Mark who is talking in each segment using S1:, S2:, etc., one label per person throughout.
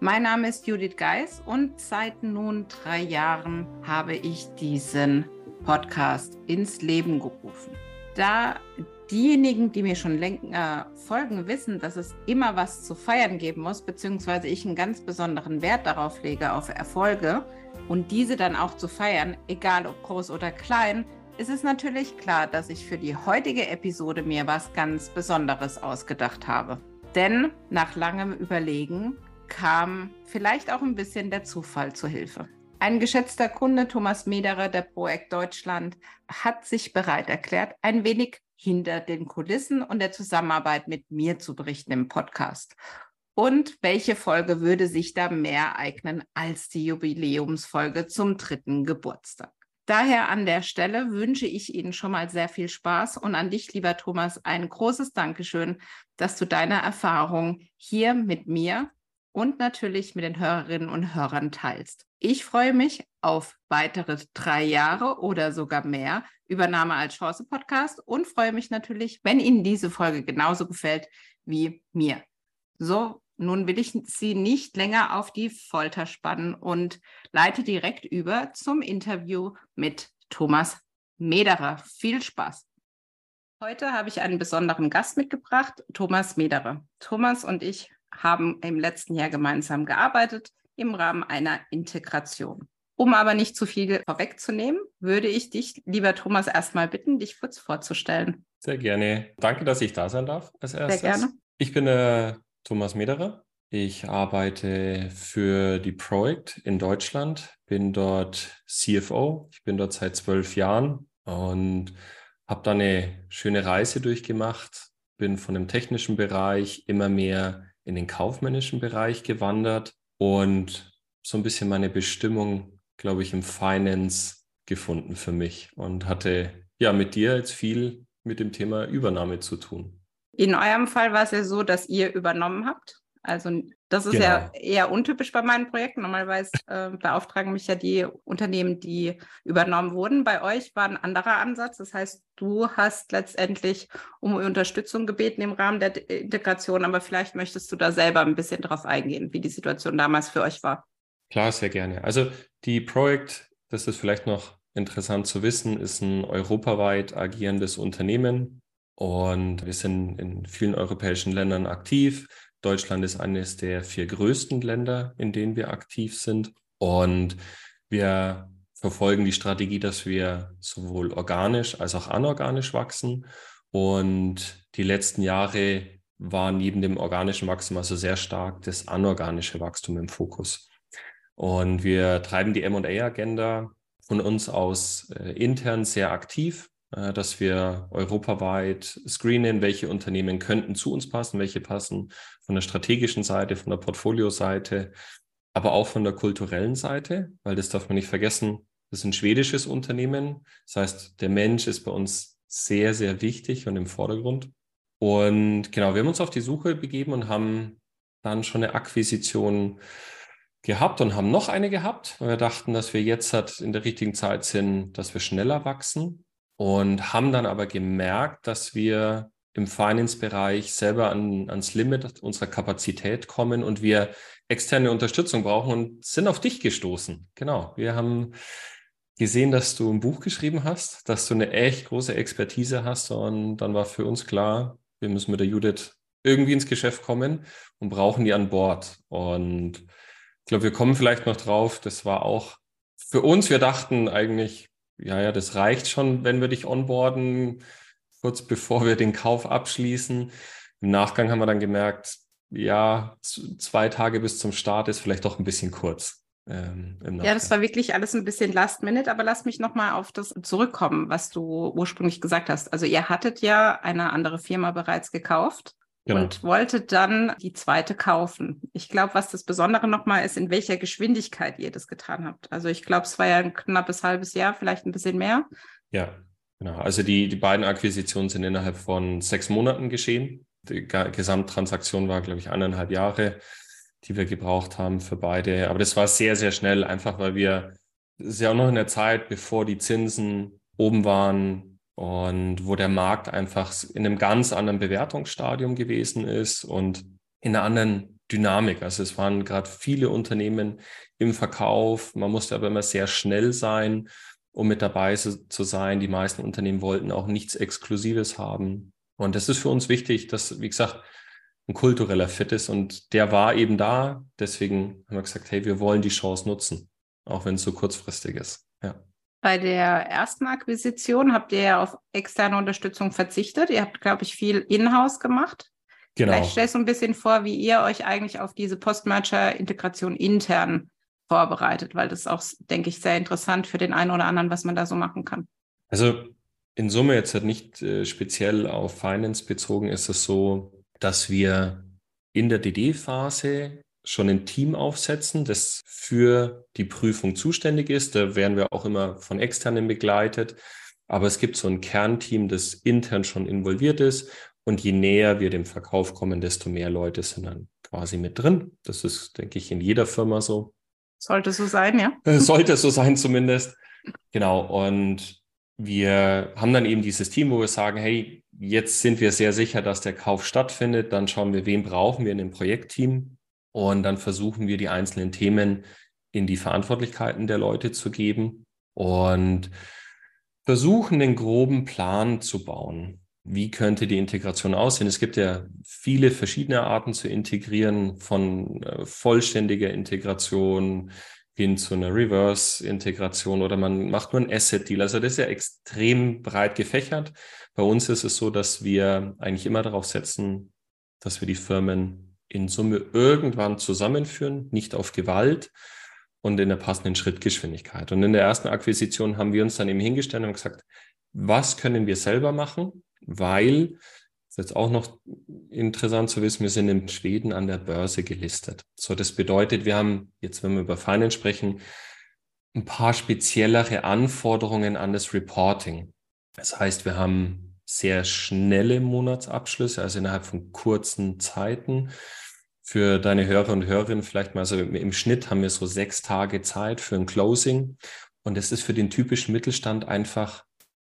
S1: Mein Name ist Judith Geis und seit nun drei Jahren habe ich diesen Podcast ins Leben gerufen. Da diejenigen, die mir schon länger folgen, wissen, dass es immer was zu feiern geben muss, beziehungsweise ich einen ganz besonderen Wert darauf lege, auf Erfolge und diese dann auch zu feiern, egal ob groß oder klein, ist es natürlich klar, dass ich für die heutige Episode mir was ganz Besonderes ausgedacht habe. Denn nach langem Überlegen kam vielleicht auch ein bisschen der Zufall zu Hilfe. Ein geschätzter Kunde, Thomas Mederer der Projekt Deutschland, hat sich bereit erklärt, ein wenig hinter den Kulissen und der Zusammenarbeit mit mir zu berichten im Podcast. Und welche Folge würde sich da mehr eignen als die Jubiläumsfolge zum dritten Geburtstag? Daher an der Stelle wünsche ich Ihnen schon mal sehr viel Spaß und an dich, lieber Thomas, ein großes Dankeschön, dass du deine Erfahrung hier mit mir und natürlich mit den Hörerinnen und Hörern teilst. Ich freue mich auf weitere drei Jahre oder sogar mehr Übernahme als Chance Podcast und freue mich natürlich, wenn Ihnen diese Folge genauso gefällt wie mir. So, nun will ich Sie nicht länger auf die Folter spannen und leite direkt über zum Interview mit Thomas Mederer. Viel Spaß! Heute habe ich einen besonderen Gast mitgebracht, Thomas Mederer. Thomas und ich haben im letzten Jahr gemeinsam gearbeitet im Rahmen einer Integration. Um aber nicht zu viel vorwegzunehmen, würde ich dich, lieber Thomas, erstmal bitten, dich kurz vorzustellen.
S2: Sehr gerne. Danke, dass ich da sein darf als erstes.
S1: Sehr gerne.
S2: Ich bin äh, Thomas Mederer. Ich arbeite für die Projekt in Deutschland, bin dort CFO. Ich bin dort seit zwölf Jahren und habe da eine schöne Reise durchgemacht. Bin von dem technischen Bereich immer mehr in den kaufmännischen Bereich gewandert und so ein bisschen meine Bestimmung, glaube ich, im Finance gefunden für mich und hatte ja mit dir jetzt viel mit dem Thema Übernahme zu tun.
S1: In eurem Fall war es ja so, dass ihr übernommen habt. Also das ist genau. ja eher untypisch bei meinen Projekten. Normalerweise äh, beauftragen mich ja die Unternehmen, die übernommen wurden. Bei euch war ein anderer Ansatz. Das heißt, du hast letztendlich um Unterstützung gebeten im Rahmen der Integration, aber vielleicht möchtest du da selber ein bisschen drauf eingehen, wie die Situation damals für euch war.
S2: Klar, sehr gerne. Also die Projekt, das ist vielleicht noch interessant zu wissen, ist ein europaweit agierendes Unternehmen und wir sind in vielen europäischen Ländern aktiv Deutschland ist eines der vier größten Länder, in denen wir aktiv sind. Und wir verfolgen die Strategie, dass wir sowohl organisch als auch anorganisch wachsen. Und die letzten Jahre waren neben dem organischen Wachstum also sehr stark das anorganische Wachstum im Fokus. Und wir treiben die MA-Agenda von uns aus äh, intern sehr aktiv. Äh, dass wir europaweit screenen, welche Unternehmen könnten zu uns passen, welche passen von der strategischen Seite, von der Portfolioseite, aber auch von der kulturellen Seite, weil das darf man nicht vergessen, das ist ein schwedisches Unternehmen. Das heißt, der Mensch ist bei uns sehr, sehr wichtig und im Vordergrund. Und genau, wir haben uns auf die Suche begeben und haben dann schon eine Akquisition gehabt und haben noch eine gehabt. Wir dachten, dass wir jetzt halt in der richtigen Zeit sind, dass wir schneller wachsen und haben dann aber gemerkt, dass wir im Finance-Bereich selber an, ans Limit unserer Kapazität kommen und wir externe Unterstützung brauchen und sind auf dich gestoßen. Genau. Wir haben gesehen, dass du ein Buch geschrieben hast, dass du eine echt große Expertise hast und dann war für uns klar, wir müssen mit der Judith irgendwie ins Geschäft kommen und brauchen die an Bord. Und ich glaube, wir kommen vielleicht noch drauf. Das war auch für uns, wir dachten eigentlich, ja, ja, das reicht schon, wenn wir dich onboarden, kurz bevor wir den Kauf abschließen. Im Nachgang haben wir dann gemerkt, ja, zwei Tage bis zum Start ist vielleicht doch ein bisschen kurz.
S1: Ähm, ja, das war wirklich alles ein bisschen last minute, aber lass mich nochmal auf das zurückkommen, was du ursprünglich gesagt hast. Also ihr hattet ja eine andere Firma bereits gekauft genau. und wollte dann die zweite kaufen. Ich glaube, was das Besondere nochmal ist, in welcher Geschwindigkeit ihr das getan habt. Also ich glaube, es war ja ein knappes halbes Jahr, vielleicht ein bisschen mehr.
S2: Ja, genau. Also die, die beiden Akquisitionen sind innerhalb von sechs Monaten geschehen. Die Gesamttransaktion war, glaube ich, eineinhalb Jahre, die wir gebraucht haben für beide. Aber das war sehr, sehr schnell, einfach weil wir, das ist ja auch noch in der Zeit, bevor die Zinsen oben waren, und wo der Markt einfach in einem ganz anderen Bewertungsstadium gewesen ist und in einer anderen Dynamik. Also es waren gerade viele Unternehmen im Verkauf. Man musste aber immer sehr schnell sein, um mit dabei zu sein. Die meisten Unternehmen wollten auch nichts Exklusives haben. Und das ist für uns wichtig, dass, wie gesagt, ein kultureller Fit ist. Und der war eben da. Deswegen haben wir gesagt, hey, wir wollen die Chance nutzen, auch wenn es so kurzfristig ist.
S1: Bei der ersten Akquisition habt ihr ja auf externe Unterstützung verzichtet. Ihr habt, glaube ich, viel in-house gemacht. Genau. Vielleicht stellst du ein bisschen vor, wie ihr euch eigentlich auf diese Post-Merger-Integration intern vorbereitet, weil das ist auch, denke ich, sehr interessant für den einen oder anderen, was man da so machen kann.
S2: Also in Summe jetzt halt nicht äh, speziell auf Finance bezogen, ist es so, dass wir in der DD-Phase schon ein Team aufsetzen, das für die Prüfung zuständig ist. Da werden wir auch immer von externen begleitet. Aber es gibt so ein Kernteam, das intern schon involviert ist. Und je näher wir dem Verkauf kommen, desto mehr Leute sind dann quasi mit drin. Das ist, denke ich, in jeder Firma so.
S1: Sollte so sein, ja?
S2: Sollte so sein zumindest. Genau. Und wir haben dann eben dieses Team, wo wir sagen, hey, jetzt sind wir sehr sicher, dass der Kauf stattfindet. Dann schauen wir, wen brauchen wir in dem Projektteam. Und dann versuchen wir die einzelnen Themen in die Verantwortlichkeiten der Leute zu geben und versuchen den groben Plan zu bauen. Wie könnte die Integration aussehen? Es gibt ja viele verschiedene Arten zu integrieren, von äh, vollständiger Integration hin zu einer Reverse-Integration oder man macht nur ein Asset-Deal. Also das ist ja extrem breit gefächert. Bei uns ist es so, dass wir eigentlich immer darauf setzen, dass wir die Firmen in Summe irgendwann zusammenführen, nicht auf Gewalt und in der passenden Schrittgeschwindigkeit. Und in der ersten Akquisition haben wir uns dann eben hingestellt und gesagt, was können wir selber machen? Weil, das ist jetzt auch noch interessant zu wissen, wir sind in Schweden an der Börse gelistet. So, das bedeutet, wir haben jetzt, wenn wir über Finance sprechen, ein paar speziellere Anforderungen an das Reporting. Das heißt, wir haben sehr schnelle Monatsabschlüsse, also innerhalb von kurzen Zeiten. Für deine Hörer und Hörerinnen vielleicht mal, also im Schnitt haben wir so sechs Tage Zeit für ein Closing. Und das ist für den typischen Mittelstand einfach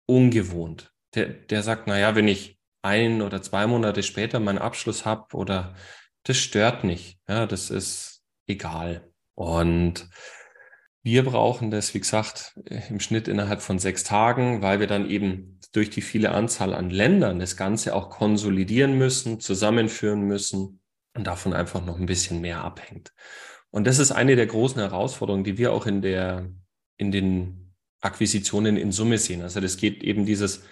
S2: ungewohnt. Der, der sagt, naja, wenn ich ein oder zwei Monate später meinen Abschluss habe oder das stört nicht. Ja, das ist egal. Und wir brauchen das, wie gesagt, im Schnitt innerhalb von sechs Tagen, weil wir dann eben durch die viele Anzahl an Ländern das Ganze auch konsolidieren müssen, zusammenführen müssen und davon einfach noch ein bisschen mehr abhängt. Und das ist eine der großen Herausforderungen, die wir auch in der, in den Akquisitionen in Summe sehen. Also das geht eben dieses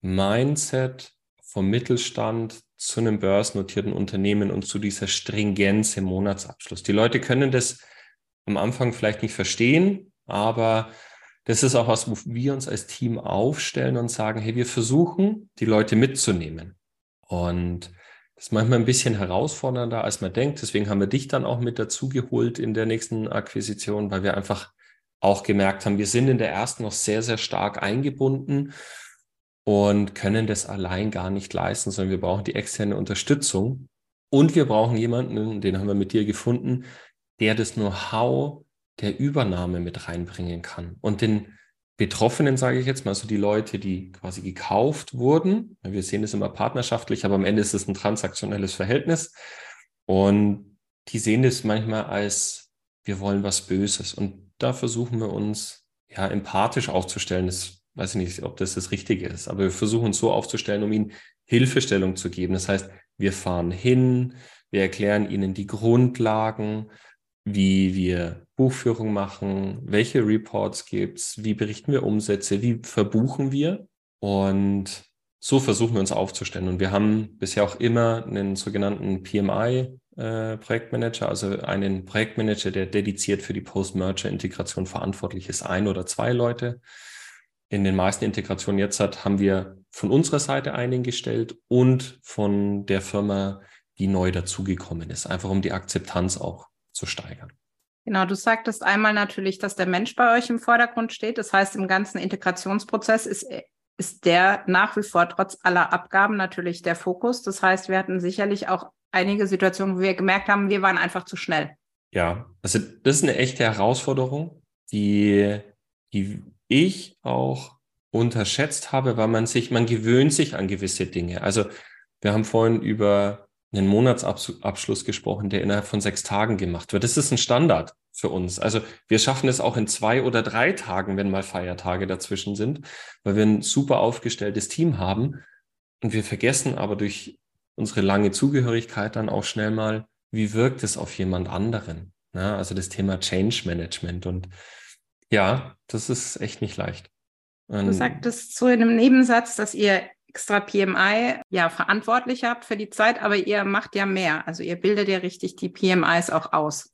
S2: Mindset vom Mittelstand zu einem börsennotierten Unternehmen und zu dieser Stringenz im Monatsabschluss. Die Leute können das am Anfang vielleicht nicht verstehen, aber das ist auch was, wo wir uns als Team aufstellen und sagen, hey, wir versuchen, die Leute mitzunehmen. Und das ist manchmal ein bisschen herausfordernder, als man denkt. Deswegen haben wir dich dann auch mit dazu geholt in der nächsten Akquisition, weil wir einfach auch gemerkt haben, wir sind in der ersten noch sehr, sehr stark eingebunden und können das allein gar nicht leisten, sondern wir brauchen die externe Unterstützung. Und wir brauchen jemanden, den haben wir mit dir gefunden, der das Know-how der Übernahme mit reinbringen kann. Und den Betroffenen, sage ich jetzt mal, also die Leute, die quasi gekauft wurden, wir sehen es immer partnerschaftlich, aber am Ende ist es ein transaktionelles Verhältnis. Und die sehen es manchmal als, wir wollen was Böses. Und da versuchen wir uns ja empathisch aufzustellen. Das weiß ich nicht, ob das das Richtige ist, aber wir versuchen uns so aufzustellen, um ihnen Hilfestellung zu geben. Das heißt, wir fahren hin, wir erklären ihnen die Grundlagen, wie wir Buchführung machen, welche Reports gibt's, wie berichten wir Umsätze, wie verbuchen wir und so versuchen wir uns aufzustellen. Und wir haben bisher auch immer einen sogenannten PMI äh, Projektmanager, also einen Projektmanager, der dediziert für die Post-Merger-Integration verantwortlich ist, ein oder zwei Leute. in den meisten Integrationen jetzt hat, haben wir von unserer Seite einen gestellt und von der Firma, die neu dazugekommen ist, einfach um die Akzeptanz auch zu steigern.
S1: Genau, du sagtest einmal natürlich, dass der Mensch bei euch im Vordergrund steht. Das heißt, im ganzen Integrationsprozess ist, ist der nach wie vor trotz aller Abgaben natürlich der Fokus. Das heißt, wir hatten sicherlich auch einige Situationen, wo wir gemerkt haben, wir waren einfach zu schnell.
S2: Ja, also das ist eine echte Herausforderung, die, die ich auch unterschätzt habe, weil man sich, man gewöhnt sich an gewisse Dinge. Also wir haben vorhin über einen Monatsabschluss gesprochen, der innerhalb von sechs Tagen gemacht wird. Das ist ein Standard für uns. Also wir schaffen es auch in zwei oder drei Tagen, wenn mal Feiertage dazwischen sind, weil wir ein super aufgestelltes Team haben. Und wir vergessen aber durch unsere lange Zugehörigkeit dann auch schnell mal, wie wirkt es auf jemand anderen. Ja, also das Thema Change Management. Und ja, das ist echt nicht leicht.
S1: Und du sagtest so in einem Nebensatz, dass ihr extra PMI ja verantwortlich habt für die Zeit, aber ihr macht ja mehr. Also ihr bildet ja richtig die PMIs auch aus.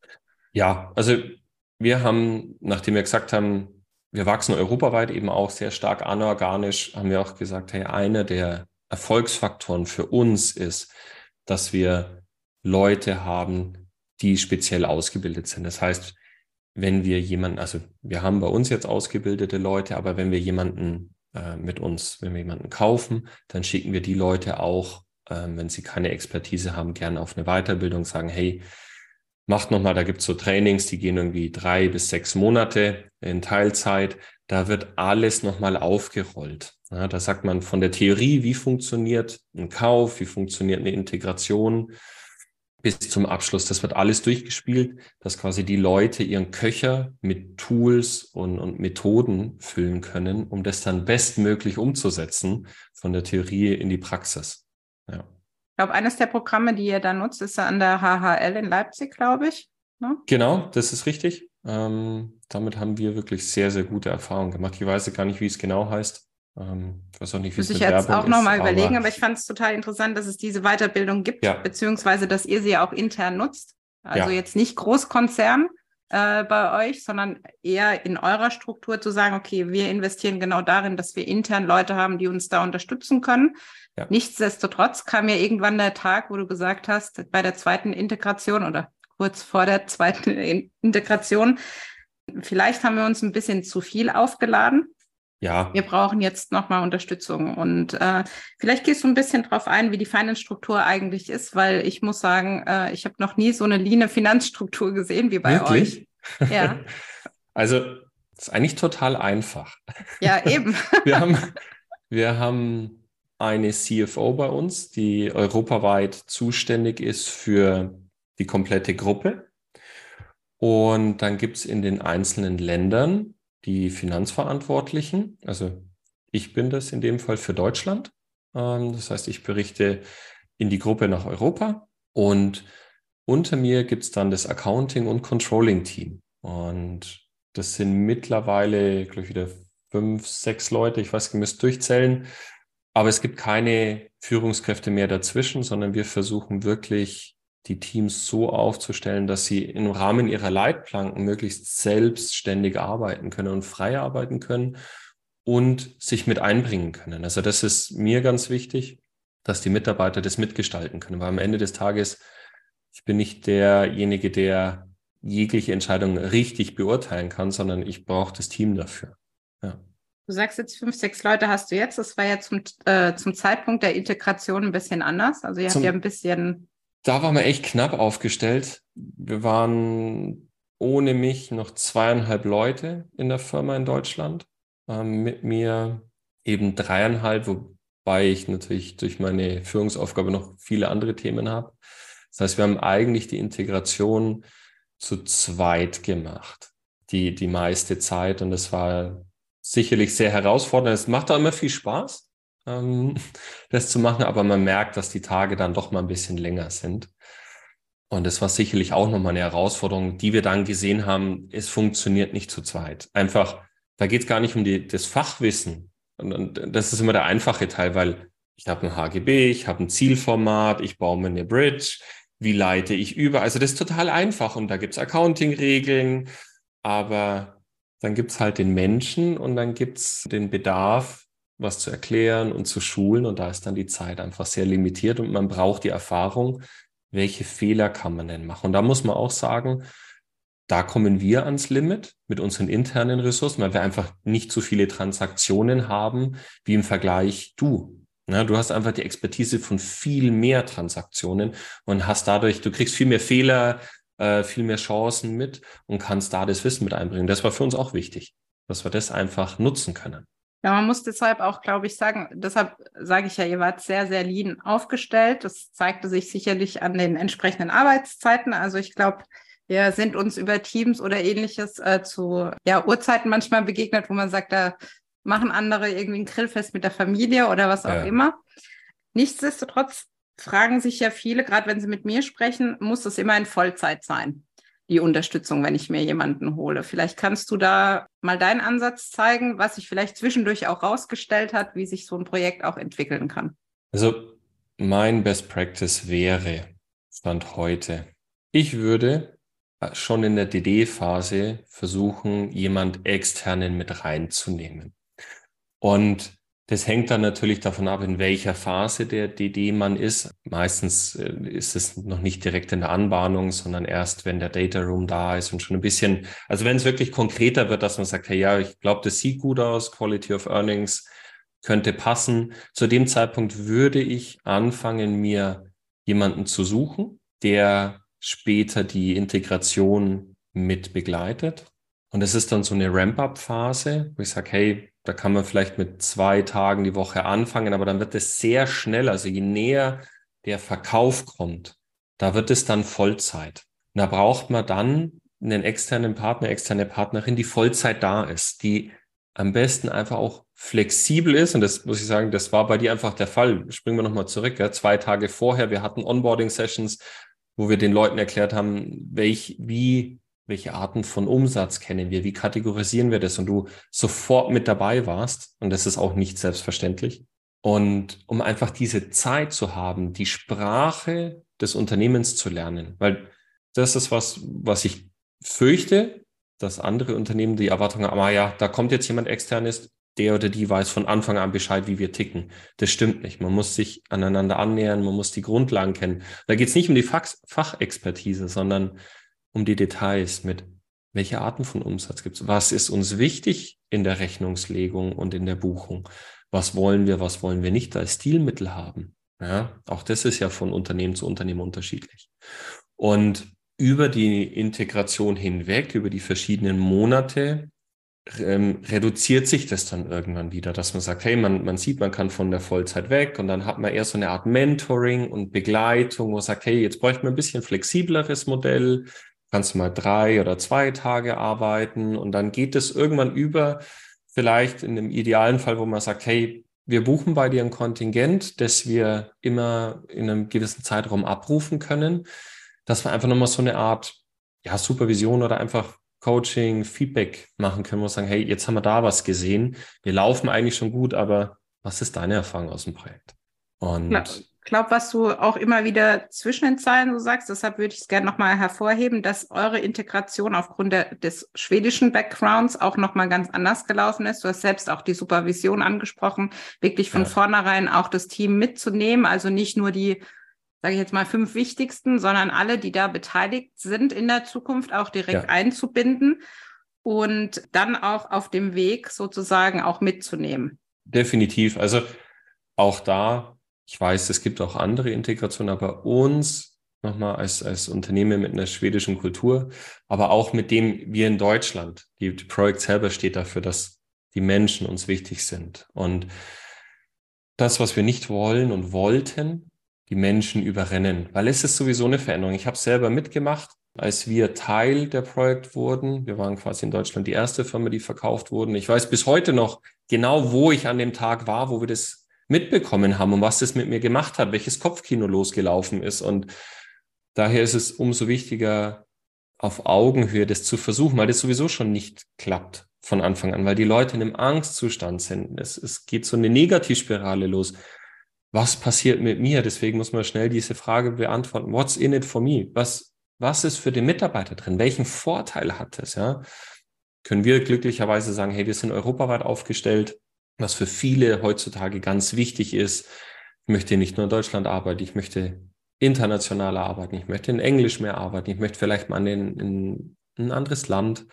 S2: Ja, also wir haben, nachdem wir gesagt haben, wir wachsen europaweit eben auch sehr stark anorganisch, haben wir auch gesagt, hey, einer der Erfolgsfaktoren für uns ist, dass wir Leute haben, die speziell ausgebildet sind. Das heißt, wenn wir jemanden, also wir haben bei uns jetzt ausgebildete Leute, aber wenn wir jemanden äh, mit uns, wenn wir jemanden kaufen, dann schicken wir die Leute auch, äh, wenn sie keine Expertise haben, gerne auf eine Weiterbildung, sagen, hey, macht nochmal, da gibt es so Trainings, die gehen irgendwie drei bis sechs Monate in Teilzeit. Da wird alles nochmal aufgerollt. Ja, da sagt man von der Theorie, wie funktioniert ein Kauf, wie funktioniert eine Integration, bis zum Abschluss. Das wird alles durchgespielt, dass quasi die Leute ihren Köcher mit Tools und, und Methoden füllen können, um das dann bestmöglich umzusetzen von der Theorie in die Praxis. Ja.
S1: Ich glaube, eines der Programme, die ihr da nutzt, ist an der HHL in Leipzig, glaube ich.
S2: Ne? Genau, das ist richtig. Ähm, damit haben wir wirklich sehr, sehr gute Erfahrungen gemacht. Ich weiß gar nicht, wie es genau heißt.
S1: Ähm, ich weiß auch nicht, wie es Muss ich jetzt Werbung auch nochmal überlegen, aber ich fand es total interessant, dass es diese Weiterbildung gibt, ja. beziehungsweise dass ihr sie auch intern nutzt. Also ja. jetzt nicht Großkonzern äh, bei euch, sondern eher in eurer Struktur zu sagen, okay, wir investieren genau darin, dass wir intern Leute haben, die uns da unterstützen können. Ja. Nichtsdestotrotz kam ja irgendwann der Tag, wo du gesagt hast, bei der zweiten Integration oder kurz vor der zweiten Integration, vielleicht haben wir uns ein bisschen zu viel aufgeladen ja. Wir brauchen jetzt nochmal Unterstützung. Und äh, vielleicht gehst du ein bisschen drauf ein, wie die Finanzstruktur eigentlich ist, weil ich muss sagen, äh, ich habe noch nie so eine leane Finanzstruktur gesehen wie bei Wirklich? euch. Ja.
S2: also, ist eigentlich total einfach.
S1: Ja, eben.
S2: wir, haben, wir haben eine CFO bei uns, die europaweit zuständig ist für die komplette Gruppe. Und dann gibt es in den einzelnen Ländern die Finanzverantwortlichen. Also ich bin das in dem Fall für Deutschland. Ähm, das heißt, ich berichte in die Gruppe nach Europa und unter mir gibt es dann das Accounting- und Controlling-Team. Und das sind mittlerweile, glaube ich, wieder fünf, sechs Leute. Ich weiß, ihr müsst durchzählen. Aber es gibt keine Führungskräfte mehr dazwischen, sondern wir versuchen wirklich die Teams so aufzustellen, dass sie im Rahmen ihrer Leitplanken möglichst selbstständig arbeiten können und frei arbeiten können und sich mit einbringen können. Also das ist mir ganz wichtig, dass die Mitarbeiter das mitgestalten können, weil am Ende des Tages, ich bin nicht derjenige, der jegliche Entscheidung richtig beurteilen kann, sondern ich brauche das Team dafür. Ja.
S1: Du sagst jetzt fünf, sechs Leute hast du jetzt. Das war ja zum, äh, zum Zeitpunkt der Integration ein bisschen anders. Also ihr zum, habt ja ein bisschen
S2: da waren wir echt knapp aufgestellt. Wir waren ohne mich noch zweieinhalb Leute in der Firma in Deutschland. Ähm, mit mir eben dreieinhalb, wobei ich natürlich durch meine Führungsaufgabe noch viele andere Themen habe. Das heißt, wir haben eigentlich die Integration zu zweit gemacht, die, die meiste Zeit. Und das war sicherlich sehr herausfordernd. Es macht auch immer viel Spaß ähm, das zu machen, aber man merkt, dass die Tage dann doch mal ein bisschen länger sind. Und das war sicherlich auch nochmal eine Herausforderung, die wir dann gesehen haben, es funktioniert nicht zu zweit. Einfach, da geht es gar nicht um die, das Fachwissen. Und, und das ist immer der einfache Teil, weil ich habe ein HGB, ich habe ein Zielformat, ich baue mir eine Bridge, wie leite ich über? Also das ist total einfach und da gibt es Accounting-Regeln, aber dann gibt es halt den Menschen und dann gibt es den Bedarf, was zu erklären und zu schulen. Und da ist dann die Zeit einfach sehr limitiert und man braucht die Erfahrung, welche Fehler kann man denn machen. Und da muss man auch sagen, da kommen wir ans Limit mit unseren internen Ressourcen, weil wir einfach nicht so viele Transaktionen haben wie im Vergleich du. Ja, du hast einfach die Expertise von viel mehr Transaktionen und hast dadurch, du kriegst viel mehr Fehler, äh, viel mehr Chancen mit und kannst da das Wissen mit einbringen. Das war für uns auch wichtig, dass wir das einfach nutzen können.
S1: Ja, man muss deshalb auch, glaube ich, sagen, deshalb sage ich ja, ihr wart sehr, sehr lean aufgestellt. Das zeigte sich sicherlich an den entsprechenden Arbeitszeiten. Also ich glaube, wir sind uns über Teams oder ähnliches äh, zu ja, Uhrzeiten manchmal begegnet, wo man sagt, da machen andere irgendwie ein Grillfest mit der Familie oder was auch ja. immer. Nichtsdestotrotz fragen sich ja viele, gerade wenn sie mit mir sprechen, muss das immer in Vollzeit sein, die Unterstützung, wenn ich mir jemanden hole. Vielleicht kannst du da mal deinen Ansatz zeigen, was sich vielleicht zwischendurch auch rausgestellt hat, wie sich so ein Projekt auch entwickeln kann.
S2: Also mein Best Practice wäre, Stand heute, ich würde schon in der DD-Phase versuchen, jemand externen mit reinzunehmen. Und das hängt dann natürlich davon ab, in welcher Phase der DD man ist. Meistens äh, ist es noch nicht direkt in der Anbahnung, sondern erst, wenn der Data Room da ist und schon ein bisschen, also wenn es wirklich konkreter wird, dass man sagt, hey, ja, ich glaube, das sieht gut aus, Quality of Earnings könnte passen. Zu dem Zeitpunkt würde ich anfangen, mir jemanden zu suchen, der später die Integration mit begleitet. Und es ist dann so eine Ramp-up-Phase, wo ich sage, hey, da kann man vielleicht mit zwei Tagen die Woche anfangen, aber dann wird es sehr schnell, also je näher der Verkauf kommt, da wird es dann Vollzeit. Und da braucht man dann einen externen Partner, externe Partnerin, die Vollzeit da ist, die am besten einfach auch flexibel ist. Und das muss ich sagen, das war bei dir einfach der Fall. Springen wir nochmal zurück. Ja. Zwei Tage vorher, wir hatten Onboarding-Sessions, wo wir den Leuten erklärt haben, welch, wie welche Arten von Umsatz kennen wir, wie kategorisieren wir das und du sofort mit dabei warst und das ist auch nicht selbstverständlich. Und um einfach diese Zeit zu haben, die Sprache des Unternehmens zu lernen, weil das ist was, was ich fürchte, dass andere Unternehmen die Erwartung haben, ah ja, da kommt jetzt jemand externes, der oder die weiß von Anfang an Bescheid, wie wir ticken. Das stimmt nicht. Man muss sich aneinander annähern, man muss die Grundlagen kennen. Da geht es nicht um die Fach Fachexpertise, sondern um die Details mit, welche Arten von Umsatz gibt es? Was ist uns wichtig in der Rechnungslegung und in der Buchung? Was wollen wir, was wollen wir nicht als Stilmittel haben? Ja, auch das ist ja von Unternehmen zu Unternehmen unterschiedlich. Und über die Integration hinweg, über die verschiedenen Monate, ähm, reduziert sich das dann irgendwann wieder, dass man sagt, hey, man, man sieht, man kann von der Vollzeit weg und dann hat man eher so eine Art Mentoring und Begleitung, wo man sagt, hey, jetzt bräuchte man ein bisschen flexibleres Modell, kannst du mal drei oder zwei Tage arbeiten und dann geht es irgendwann über, vielleicht in einem idealen Fall, wo man sagt, hey, wir buchen bei dir ein Kontingent, das wir immer in einem gewissen Zeitraum abrufen können, dass wir einfach nochmal so eine Art ja, Supervision oder einfach Coaching, Feedback machen können, wo wir sagen, hey, jetzt haben wir da was gesehen, wir laufen eigentlich schon gut, aber was ist deine Erfahrung aus dem Projekt?
S1: Und ja glaube, was du auch immer wieder zwischen den Zeilen so sagst, deshalb würde ich es gerne nochmal hervorheben, dass eure Integration aufgrund der, des schwedischen Backgrounds auch nochmal ganz anders gelaufen ist. Du hast selbst auch die Supervision angesprochen, wirklich von ja. vornherein auch das Team mitzunehmen, also nicht nur die, sage ich jetzt mal, fünf wichtigsten, sondern alle, die da beteiligt sind in der Zukunft auch direkt ja. einzubinden und dann auch auf dem Weg sozusagen auch mitzunehmen.
S2: Definitiv. Also auch da ich weiß, es gibt auch andere Integrationen, aber uns nochmal als, als Unternehmen mit einer schwedischen Kultur, aber auch mit dem wir in Deutschland, die, die Projekt selber steht dafür, dass die Menschen uns wichtig sind. Und das, was wir nicht wollen und wollten, die Menschen überrennen, weil es ist sowieso eine Veränderung. Ich habe selber mitgemacht, als wir Teil der Projekt wurden. Wir waren quasi in Deutschland die erste Firma, die verkauft wurden. Ich weiß bis heute noch genau, wo ich an dem Tag war, wo wir das mitbekommen haben und was das mit mir gemacht hat, welches Kopfkino losgelaufen ist. Und daher ist es umso wichtiger, auf Augenhöhe das zu versuchen, weil das sowieso schon nicht klappt von Anfang an, weil die Leute in einem Angstzustand sind. Es, es geht so eine Negativspirale los. Was passiert mit mir? Deswegen muss man schnell diese Frage beantworten. What's in it for me? Was, was ist für den Mitarbeiter drin? Welchen Vorteil hat es? Ja? können wir glücklicherweise sagen, hey, wir sind europaweit aufgestellt, was für viele heutzutage ganz wichtig ist. Ich möchte nicht nur in Deutschland arbeiten, ich möchte international arbeiten, ich möchte in Englisch mehr arbeiten, ich möchte vielleicht mal in, in ein anderes Land.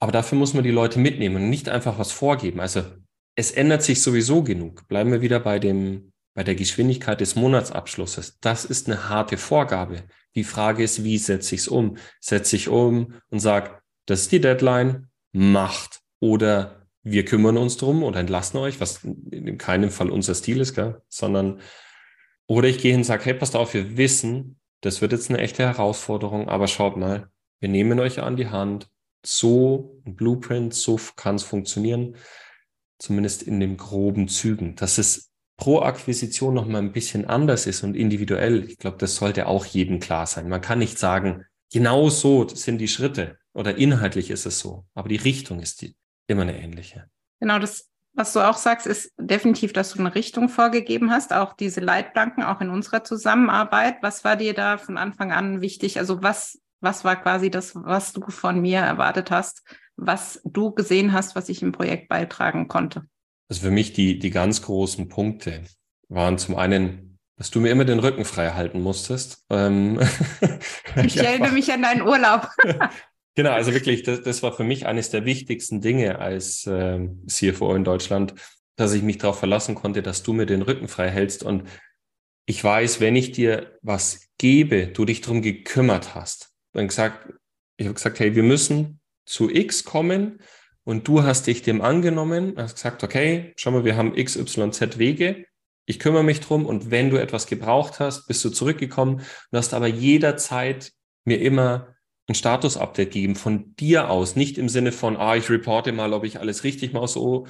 S2: Aber dafür muss man die Leute mitnehmen und nicht einfach was vorgeben. Also es ändert sich sowieso genug. Bleiben wir wieder bei dem, bei der Geschwindigkeit des Monatsabschlusses. Das ist eine harte Vorgabe. Die Frage ist, wie setze ich es um? Setze ich um und sage, das ist die Deadline, macht. Oder wir kümmern uns drum und entlassen euch, was in keinem Fall unser Stil ist, gell? sondern, oder ich gehe hin und sage, hey, passt auf, wir wissen, das wird jetzt eine echte Herausforderung, aber schaut mal, wir nehmen euch an die Hand. So ein Blueprint, so kann es funktionieren, zumindest in den groben Zügen. Dass es pro Akquisition noch mal ein bisschen anders ist und individuell, ich glaube, das sollte auch jedem klar sein. Man kann nicht sagen, genau so sind die Schritte oder inhaltlich ist es so, aber die Richtung ist die, immer eine ähnliche.
S1: Genau, das, was du auch sagst, ist definitiv, dass du eine Richtung vorgegeben hast, auch diese Leitplanken, auch in unserer Zusammenarbeit. Was war dir da von Anfang an wichtig? Also was, was war quasi das, was du von mir erwartet hast, was du gesehen hast, was ich im Projekt beitragen konnte?
S2: Also für mich die, die ganz großen Punkte waren zum einen, dass du mir immer den Rücken frei halten musstest. Ähm,
S1: ich erinnere mich an deinen Urlaub.
S2: Genau, also wirklich, das, das war für mich eines der wichtigsten Dinge als äh, CFO in Deutschland, dass ich mich darauf verlassen konnte, dass du mir den Rücken frei hältst und ich weiß, wenn ich dir was gebe, du dich darum gekümmert hast. Dann gesagt, ich habe gesagt, hey, wir müssen zu X kommen und du hast dich dem angenommen, hast gesagt, okay, schau mal, wir haben XYZ Wege, ich kümmere mich drum und wenn du etwas gebraucht hast, bist du zurückgekommen und hast aber jederzeit mir immer ein Status-Update geben von dir aus, nicht im Sinne von, ah, ich reporte mal, ob ich alles richtig mache, so,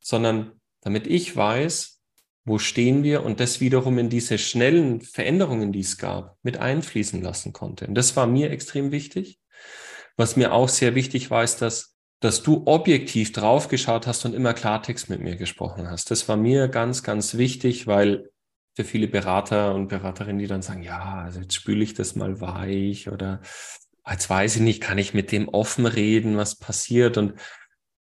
S2: sondern damit ich weiß, wo stehen wir und das wiederum in diese schnellen Veränderungen, die es gab, mit einfließen lassen konnte. Und das war mir extrem wichtig. Was mir auch sehr wichtig war, ist, dass, dass du objektiv draufgeschaut hast und immer Klartext mit mir gesprochen hast. Das war mir ganz, ganz wichtig, weil für viele Berater und Beraterinnen, die dann sagen, ja, also jetzt spüle ich das mal weich oder jetzt weiß ich nicht, kann ich mit dem offen reden, was passiert? Und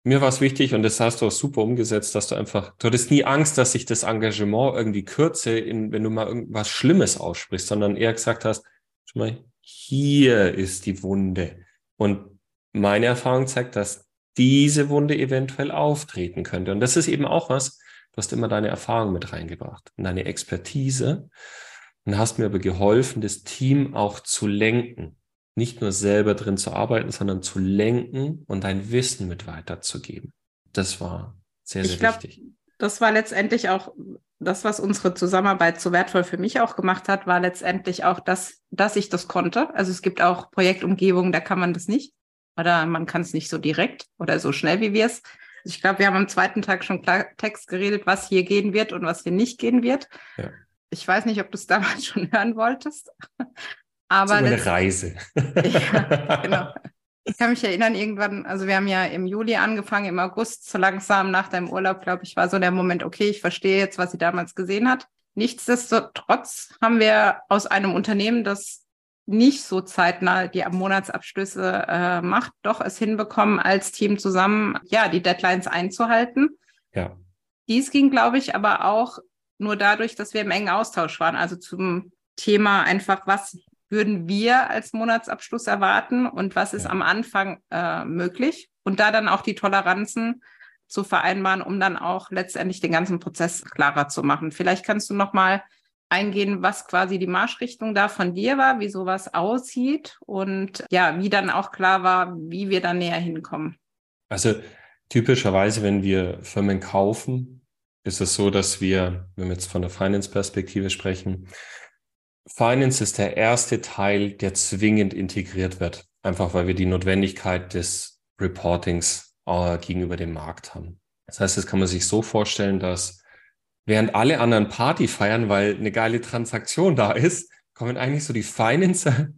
S2: mir war es wichtig, und das hast du auch super umgesetzt, dass du einfach, du hattest nie Angst, dass sich das Engagement irgendwie kürze, in, wenn du mal irgendwas Schlimmes aussprichst, sondern eher gesagt hast, schau mal, hier ist die Wunde. Und meine Erfahrung zeigt, dass diese Wunde eventuell auftreten könnte. Und das ist eben auch was, du hast immer deine Erfahrung mit reingebracht und deine Expertise und hast mir aber geholfen, das Team auch zu lenken nicht nur selber drin zu arbeiten, sondern zu lenken und dein Wissen mit weiterzugeben. Das war sehr, sehr ich glaub, wichtig.
S1: Das war letztendlich auch das, was unsere Zusammenarbeit so wertvoll für mich auch gemacht hat, war letztendlich auch das, dass ich das konnte. Also es gibt auch Projektumgebungen, da kann man das nicht oder man kann es nicht so direkt oder so schnell wie wir es. Ich glaube, wir haben am zweiten Tag schon Text geredet, was hier gehen wird und was hier nicht gehen wird. Ja. Ich weiß nicht, ob du es damals schon hören wolltest.
S2: Aber so eine Reise. ja,
S1: genau. Ich kann mich erinnern, irgendwann, also wir haben ja im Juli angefangen, im August, so langsam nach deinem Urlaub, glaube ich, war so der Moment, okay, ich verstehe jetzt, was sie damals gesehen hat. Nichtsdestotrotz haben wir aus einem Unternehmen, das nicht so zeitnah die Monatsabschlüsse äh, macht, doch es hinbekommen, als Team zusammen, ja, die Deadlines einzuhalten. Ja. Dies ging, glaube ich, aber auch nur dadurch, dass wir im engen Austausch waren. Also zum Thema einfach, was würden wir als Monatsabschluss erwarten und was ist ja. am Anfang äh, möglich und da dann auch die Toleranzen zu vereinbaren, um dann auch letztendlich den ganzen Prozess klarer zu machen. Vielleicht kannst du noch mal eingehen, was quasi die Marschrichtung da von dir war, wie sowas aussieht und ja, wie dann auch klar war, wie wir da näher hinkommen.
S2: Also typischerweise, wenn wir Firmen kaufen, ist es so, dass wir, wenn wir jetzt von der Finance-Perspektive sprechen, Finance ist der erste Teil, der zwingend integriert wird, einfach weil wir die Notwendigkeit des Reportings äh, gegenüber dem Markt haben. Das heißt, das kann man sich so vorstellen, dass während alle anderen Party feiern, weil eine geile Transaktion da ist, kommen eigentlich so die Financer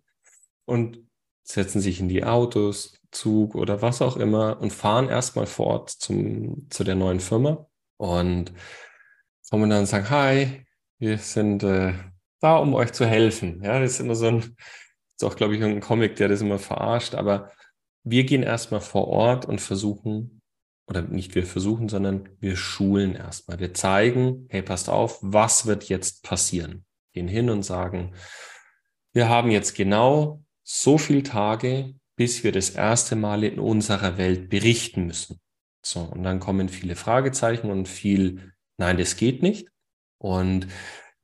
S2: und setzen sich in die Autos, Zug oder was auch immer und fahren erstmal fort zum, zu der neuen Firma und kommen dann und sagen, hi, wir sind äh, da, um euch zu helfen. Ja, das ist immer so ein, ist auch, glaube ich, ein Comic, der das immer verarscht, aber wir gehen erstmal vor Ort und versuchen, oder nicht wir versuchen, sondern wir schulen erstmal. Wir zeigen, hey, passt auf, was wird jetzt passieren? Gehen hin und sagen, wir haben jetzt genau so viele Tage, bis wir das erste Mal in unserer Welt berichten müssen. So, und dann kommen viele Fragezeichen und viel, nein, das geht nicht. Und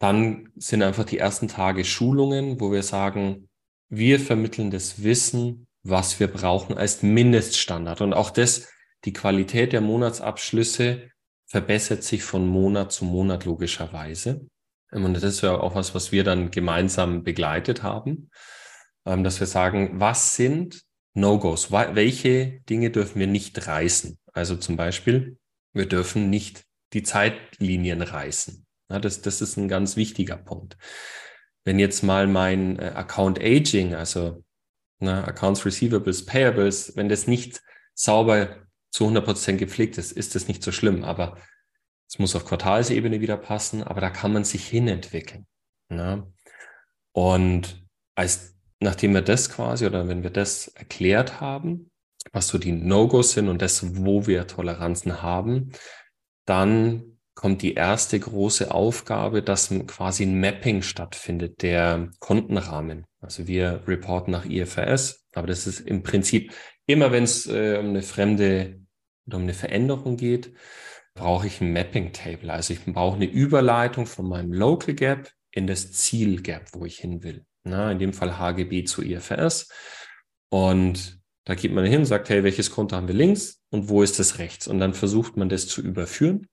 S2: dann sind einfach die ersten Tage Schulungen, wo wir sagen, wir vermitteln das Wissen, was wir brauchen als Mindeststandard. Und auch das, die Qualität der Monatsabschlüsse verbessert sich von Monat zu Monat logischerweise. Und das ist ja auch was, was wir dann gemeinsam begleitet haben, ähm, dass wir sagen, was sind No-Gos? Welche Dinge dürfen wir nicht reißen? Also zum Beispiel, wir dürfen nicht die Zeitlinien reißen. Das, das ist ein ganz wichtiger Punkt. Wenn jetzt mal mein äh, Account Aging, also ne, Accounts Receivables, Payables, wenn das nicht sauber zu 100 Prozent gepflegt ist, ist das nicht so schlimm. Aber es muss auf Quartalsebene wieder passen, aber da kann man sich hinentwickeln. Ne? Und als, nachdem wir das quasi oder wenn wir das erklärt haben, was so die No-Gos sind und das, wo wir Toleranzen haben, dann kommt die erste große Aufgabe, dass quasi ein Mapping stattfindet, der Kontenrahmen. Also wir reporten nach IFRS, aber das ist im Prinzip immer, wenn es äh, um eine fremde oder um eine Veränderung geht, brauche ich ein Mapping Table. Also ich brauche eine Überleitung von meinem Local Gap in das Ziel Gap, wo ich hin will. Na, in dem Fall HGB zu IFRS. Und da geht man hin sagt, hey, welches Konto haben wir links und wo ist das rechts? Und dann versucht man das zu überführen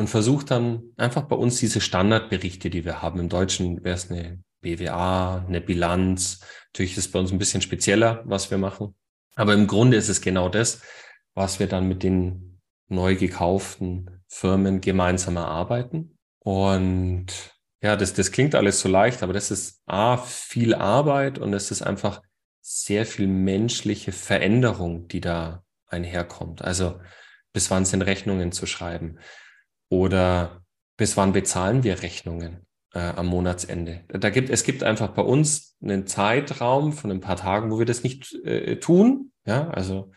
S2: und versucht dann einfach bei uns diese Standardberichte, die wir haben. Im Deutschen wäre es eine BWA, eine Bilanz. Natürlich ist es bei uns ein bisschen spezieller, was wir machen. Aber im Grunde ist es genau das, was wir dann mit den neu gekauften Firmen gemeinsam erarbeiten. Und ja, das, das klingt alles so leicht, aber das ist A, viel Arbeit und es ist einfach sehr viel menschliche Veränderung, die da einherkommt. Also bis wann sind Rechnungen zu schreiben? Oder bis wann bezahlen wir Rechnungen äh, am Monatsende? Da gibt, es gibt einfach bei uns einen Zeitraum von ein paar Tagen, wo wir das nicht äh, tun. Ja, also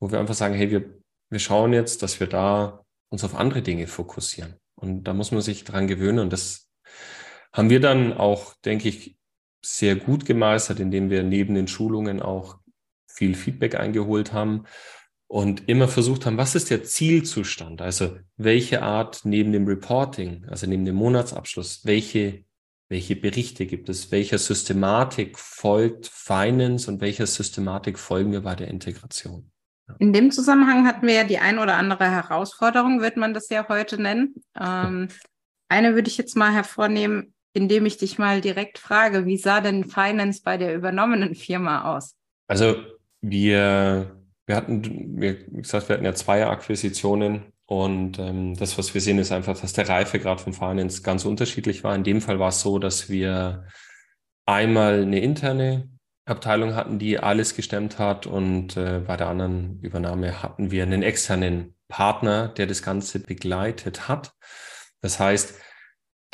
S2: wo wir einfach sagen, hey, wir, wir schauen jetzt, dass wir da uns auf andere Dinge fokussieren. Und da muss man sich dran gewöhnen. Und das haben wir dann auch, denke ich, sehr gut gemeistert, indem wir neben den Schulungen auch viel Feedback eingeholt haben und immer versucht haben, was ist der Zielzustand? Also welche Art neben dem Reporting, also neben dem Monatsabschluss, welche, welche Berichte gibt es? Welcher Systematik folgt Finance und welcher Systematik folgen wir bei der Integration?
S1: In dem Zusammenhang hatten wir ja die ein oder andere Herausforderung, wird man das ja heute nennen. Ähm, eine würde ich jetzt mal hervornehmen, indem ich dich mal direkt frage, wie sah denn Finance bei der übernommenen Firma aus?
S2: Also wir wir hatten, wie gesagt, wir hatten ja zwei Akquisitionen und ähm, das, was wir sehen, ist einfach, dass der Reifegrad von Finance ganz unterschiedlich war. In dem Fall war es so, dass wir einmal eine interne Abteilung hatten, die alles gestemmt hat und äh, bei der anderen Übernahme hatten wir einen externen Partner, der das Ganze begleitet hat. Das heißt,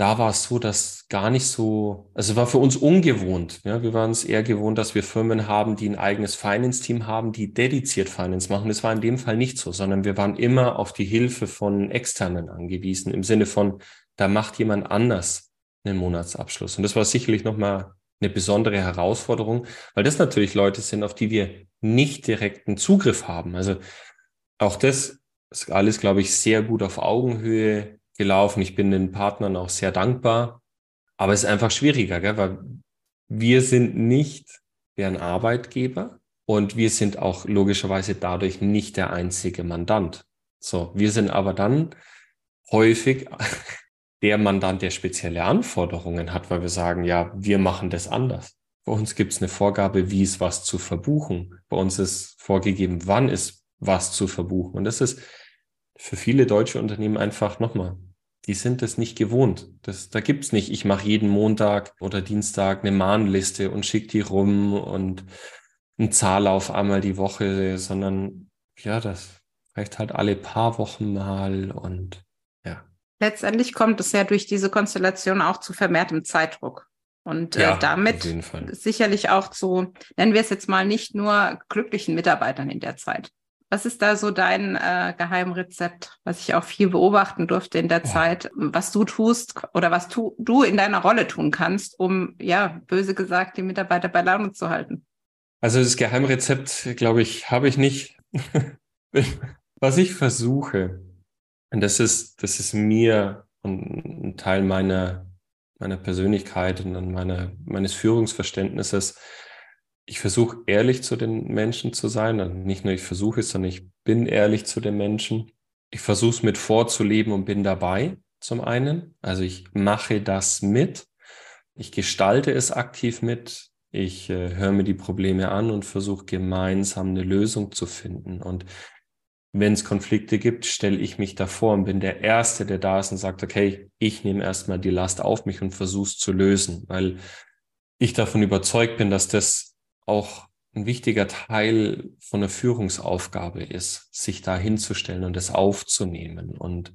S2: da war es so, dass gar nicht so, also war für uns ungewohnt. Ja, wir waren es eher gewohnt, dass wir Firmen haben, die ein eigenes Finance-Team haben, die dediziert Finance machen. Das war in dem Fall nicht so, sondern wir waren immer auf die Hilfe von Externen angewiesen, im Sinne von, da macht jemand anders einen Monatsabschluss. Und das war sicherlich nochmal eine besondere Herausforderung, weil das natürlich Leute sind, auf die wir nicht direkten Zugriff haben. Also auch das ist alles, glaube ich, sehr gut auf Augenhöhe gelaufen. Ich bin den Partnern auch sehr dankbar. Aber es ist einfach schwieriger, gell? weil wir sind nicht deren Arbeitgeber und wir sind auch logischerweise dadurch nicht der einzige Mandant. So, wir sind aber dann häufig der Mandant, der spezielle Anforderungen hat, weil wir sagen, ja, wir machen das anders. Bei uns gibt es eine Vorgabe, wie ist was zu verbuchen. Bei uns ist vorgegeben, wann ist was zu verbuchen. Und das ist für viele deutsche Unternehmen einfach nochmal die sind das nicht gewohnt. Das, da gibt's nicht, ich mache jeden Montag oder Dienstag eine Mahnliste und schicke die rum und ein Zahllauf einmal die Woche, sondern ja, das reicht halt alle paar Wochen mal und ja.
S1: Letztendlich kommt es ja durch diese Konstellation auch zu vermehrtem Zeitdruck. Und äh, ja, damit sicherlich auch zu, nennen wir es jetzt mal, nicht nur glücklichen Mitarbeitern in der Zeit. Was ist da so dein äh, Geheimrezept, was ich auch viel beobachten durfte in der ja. Zeit, was du tust oder was tu, du in deiner Rolle tun kannst, um, ja, böse gesagt, die Mitarbeiter bei Laune zu halten?
S2: Also das Geheimrezept, glaube ich, habe ich nicht. was ich versuche, und das ist, das ist mir ein Teil meiner, meiner Persönlichkeit und meiner, meines Führungsverständnisses, ich versuche ehrlich zu den Menschen zu sein. Und nicht nur ich versuche es, sondern ich bin ehrlich zu den Menschen. Ich versuche es mit vorzuleben und bin dabei zum einen. Also ich mache das mit. Ich gestalte es aktiv mit. Ich äh, höre mir die Probleme an und versuche gemeinsam eine Lösung zu finden. Und wenn es Konflikte gibt, stelle ich mich davor und bin der Erste, der da ist und sagt, okay, ich nehme erstmal die Last auf mich und versuche es zu lösen, weil ich davon überzeugt bin, dass das auch ein wichtiger Teil von der Führungsaufgabe ist, sich da hinzustellen und es aufzunehmen und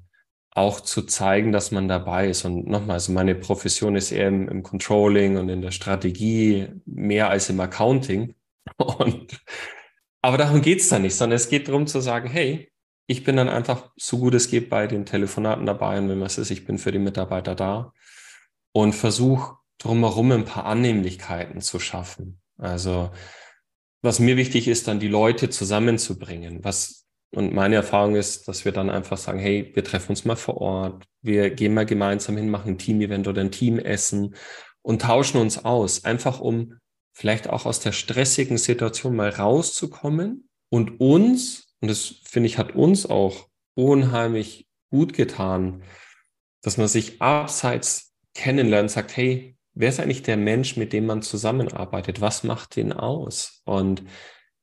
S2: auch zu zeigen, dass man dabei ist. Und nochmal, also meine Profession ist eher im, im Controlling und in der Strategie mehr als im Accounting. Und, aber darum geht's da nicht, sondern es geht darum zu sagen, hey, ich bin dann einfach so gut es geht bei den Telefonaten dabei und wenn was ist, ich bin für die Mitarbeiter da und versuche drumherum ein paar Annehmlichkeiten zu schaffen. Also was mir wichtig ist, dann die Leute zusammenzubringen. Was und meine Erfahrung ist, dass wir dann einfach sagen, hey, wir treffen uns mal vor Ort, wir gehen mal gemeinsam hin, machen ein Team-Event oder ein Teamessen und tauschen uns aus, einfach um vielleicht auch aus der stressigen Situation mal rauszukommen und uns, und das finde ich, hat uns auch unheimlich gut getan, dass man sich abseits kennenlernt, sagt, hey, wer ist eigentlich der Mensch, mit dem man zusammenarbeitet? Was macht den aus? Und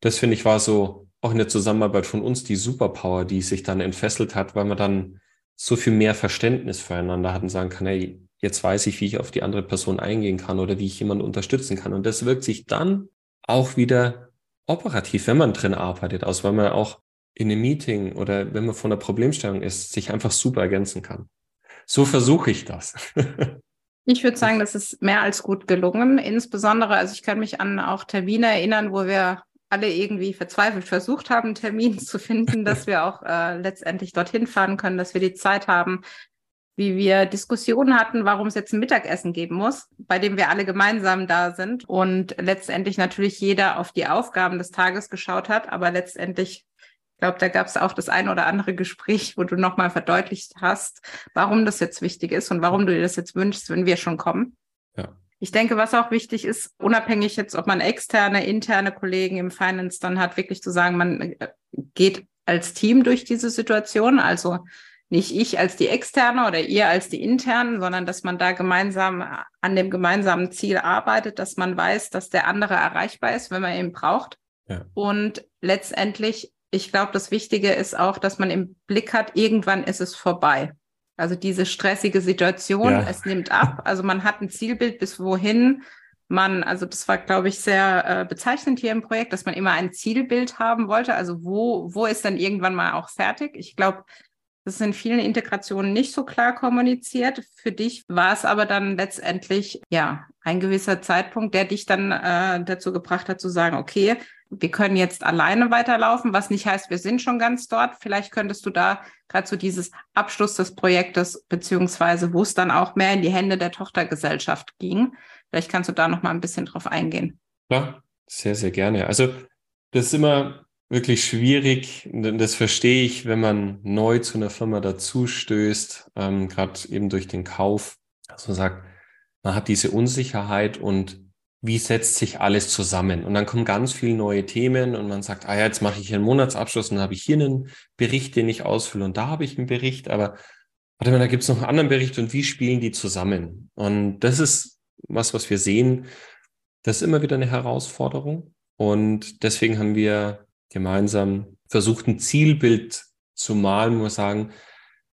S2: das finde ich war so auch in der Zusammenarbeit von uns die Superpower, die sich dann entfesselt hat, weil man dann so viel mehr Verständnis füreinander hat und sagen kann, hey, jetzt weiß ich, wie ich auf die andere Person eingehen kann oder wie ich jemanden unterstützen kann. Und das wirkt sich dann auch wieder operativ, wenn man drin arbeitet, aus, weil man auch in einem Meeting oder wenn man vor einer Problemstellung ist, sich einfach super ergänzen kann. So versuche ich das.
S1: Ich würde sagen, das ist mehr als gut gelungen. Insbesondere, also ich kann mich an auch Termine erinnern, wo wir alle irgendwie verzweifelt versucht haben, einen Termin zu finden, dass wir auch äh, letztendlich dorthin fahren können, dass wir die Zeit haben, wie wir Diskussionen hatten, warum es jetzt ein Mittagessen geben muss, bei dem wir alle gemeinsam da sind und letztendlich natürlich jeder auf die Aufgaben des Tages geschaut hat, aber letztendlich glaube, da gab es auch das ein oder andere Gespräch, wo du nochmal verdeutlicht hast, warum das jetzt wichtig ist und warum du dir das jetzt wünschst, wenn wir schon kommen. Ja. Ich denke, was auch wichtig ist, unabhängig jetzt, ob man externe, interne Kollegen im Finance dann hat, wirklich zu sagen, man äh, geht als Team durch diese Situation. Also nicht ich als die externe oder ihr als die internen, sondern dass man da gemeinsam an dem gemeinsamen Ziel arbeitet, dass man weiß, dass der andere erreichbar ist, wenn man ihn braucht. Ja. Und letztendlich ich glaube, das Wichtige ist auch, dass man im Blick hat, irgendwann ist es vorbei. Also diese stressige Situation, ja. es nimmt ab. Also man hat ein Zielbild, bis wohin man, also das war, glaube ich, sehr äh, bezeichnend hier im Projekt, dass man immer ein Zielbild haben wollte. Also wo, wo ist dann irgendwann mal auch fertig? Ich glaube, das ist in vielen Integrationen nicht so klar kommuniziert. Für dich war es aber dann letztendlich, ja, ein gewisser Zeitpunkt, der dich dann äh, dazu gebracht hat zu sagen, okay, wir können jetzt alleine weiterlaufen, was nicht heißt, wir sind schon ganz dort. Vielleicht könntest du da gerade so dieses Abschluss des Projektes, beziehungsweise wo es dann auch mehr in die Hände der Tochtergesellschaft ging. Vielleicht kannst du da noch mal ein bisschen drauf eingehen.
S2: Ja, sehr, sehr gerne. Also das ist immer wirklich schwierig. Das verstehe ich, wenn man neu zu einer Firma dazustößt, ähm, gerade eben durch den Kauf. dass man sagt, man hat diese Unsicherheit und wie setzt sich alles zusammen? Und dann kommen ganz viele neue Themen und man sagt, ah ja, jetzt mache ich einen Monatsabschluss und dann habe ich hier einen Bericht, den ich ausfülle und da habe ich einen Bericht, aber warte mal, da gibt es noch einen anderen Bericht und wie spielen die zusammen? Und das ist was, was wir sehen. Das ist immer wieder eine Herausforderung. Und deswegen haben wir gemeinsam versucht, ein Zielbild zu malen, wo wir sagen,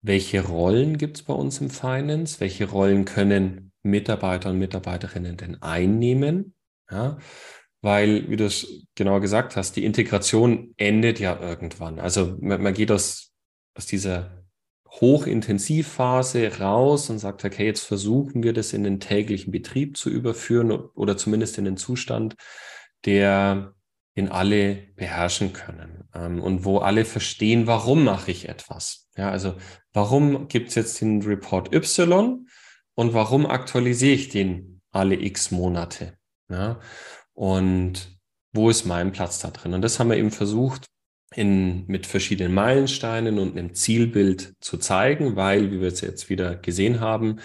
S2: welche Rollen gibt es bei uns im Finance? Welche Rollen können Mitarbeiter und Mitarbeiterinnen denn einnehmen? Ja, weil, wie du es genau gesagt hast, die Integration endet ja irgendwann. Also man, man geht aus, aus dieser Hochintensivphase raus und sagt, okay, jetzt versuchen wir das in den täglichen Betrieb zu überführen oder zumindest in den Zustand, der den alle beherrschen können ähm, und wo alle verstehen, warum mache ich etwas. Ja, also warum gibt es jetzt den Report Y und warum aktualisiere ich den alle x Monate? Ja, und wo ist mein Platz da drin? Und das haben wir eben versucht, in, mit verschiedenen Meilensteinen und einem Zielbild zu zeigen, weil, wie wir es jetzt wieder gesehen haben,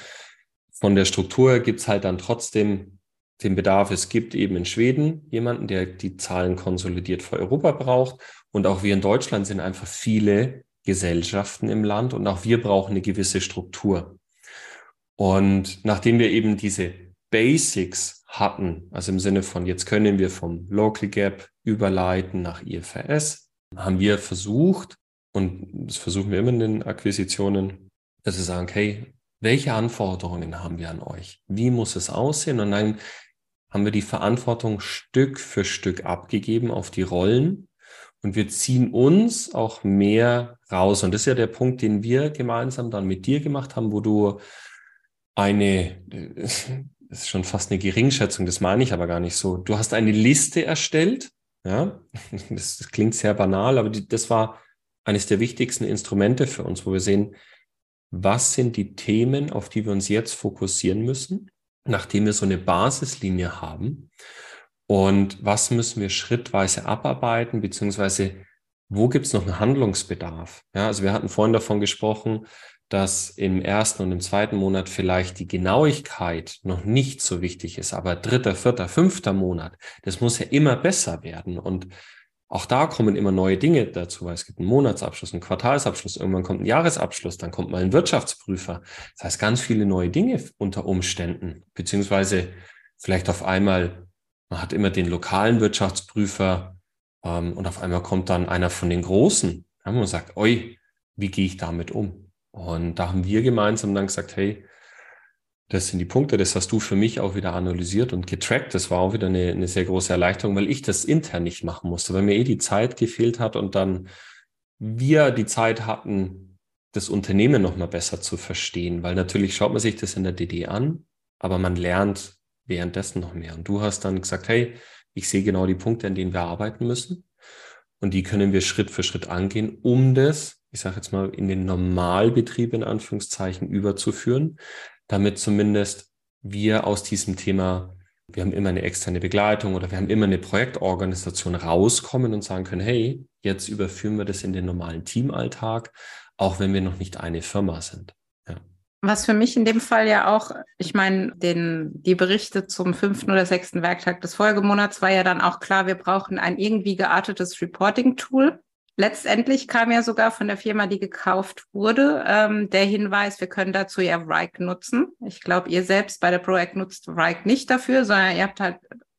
S2: von der Struktur gibt es halt dann trotzdem den Bedarf. Es gibt eben in Schweden jemanden, der die Zahlen konsolidiert für Europa braucht. Und auch wir in Deutschland sind einfach viele Gesellschaften im Land und auch wir brauchen eine gewisse Struktur. Und nachdem wir eben diese Basics hatten, also im Sinne von jetzt können wir vom Local Gap überleiten nach IFRS, haben wir versucht, und das versuchen wir immer in den Akquisitionen, dass wir sagen, okay, welche Anforderungen haben wir an euch? Wie muss es aussehen? Und dann haben wir die Verantwortung Stück für Stück abgegeben auf die Rollen. Und wir ziehen uns auch mehr raus. Und das ist ja der Punkt, den wir gemeinsam dann mit dir gemacht haben, wo du eine, das ist schon fast eine Geringschätzung, das meine ich aber gar nicht so. Du hast eine Liste erstellt ja, das, das klingt sehr banal, aber die, das war eines der wichtigsten Instrumente für uns, wo wir sehen, was sind die Themen, auf die wir uns jetzt fokussieren müssen, nachdem wir so eine Basislinie haben und was müssen wir schrittweise abarbeiten, beziehungsweise wo gibt es noch einen Handlungsbedarf? Ja, also wir hatten vorhin davon gesprochen, dass im ersten und im zweiten Monat vielleicht die Genauigkeit noch nicht so wichtig ist, aber dritter, vierter, fünfter Monat, das muss ja immer besser werden. Und auch da kommen immer neue Dinge dazu, weil es gibt einen Monatsabschluss, einen Quartalsabschluss, irgendwann kommt ein Jahresabschluss, dann kommt mal ein Wirtschaftsprüfer. Das heißt, ganz viele neue Dinge unter Umständen, beziehungsweise vielleicht auf einmal, man hat immer den lokalen Wirtschaftsprüfer ähm, und auf einmal kommt dann einer von den Großen, ja, man sagt, oi, wie gehe ich damit um? Und da haben wir gemeinsam dann gesagt, hey, das sind die Punkte, das hast du für mich auch wieder analysiert und getrackt. Das war auch wieder eine, eine sehr große Erleichterung, weil ich das intern nicht machen musste, weil mir eh die Zeit gefehlt hat und dann wir die Zeit hatten, das Unternehmen nochmal besser zu verstehen, weil natürlich schaut man sich das in der DD an, aber man lernt währenddessen noch mehr. Und du hast dann gesagt, hey, ich sehe genau die Punkte, an denen wir arbeiten müssen. Und die können wir Schritt für Schritt angehen, um das ich sage jetzt mal, in den Normalbetrieb in Anführungszeichen überzuführen, damit zumindest wir aus diesem Thema, wir haben immer eine externe Begleitung oder wir haben immer eine Projektorganisation rauskommen und sagen können, hey, jetzt überführen wir das in den normalen Teamalltag, auch wenn wir noch nicht eine Firma sind.
S1: Was für mich in dem Fall ja auch, ich meine, den, die Berichte zum fünften oder sechsten Werktag des Folgemonats war ja dann auch klar, wir brauchen ein irgendwie geartetes Reporting-Tool, Letztendlich kam ja sogar von der Firma, die gekauft wurde, ähm, der Hinweis, wir können dazu ja Rike nutzen. Ich glaube, ihr selbst bei der ProAct nutzt Rike nicht dafür, sondern ihr habt halt,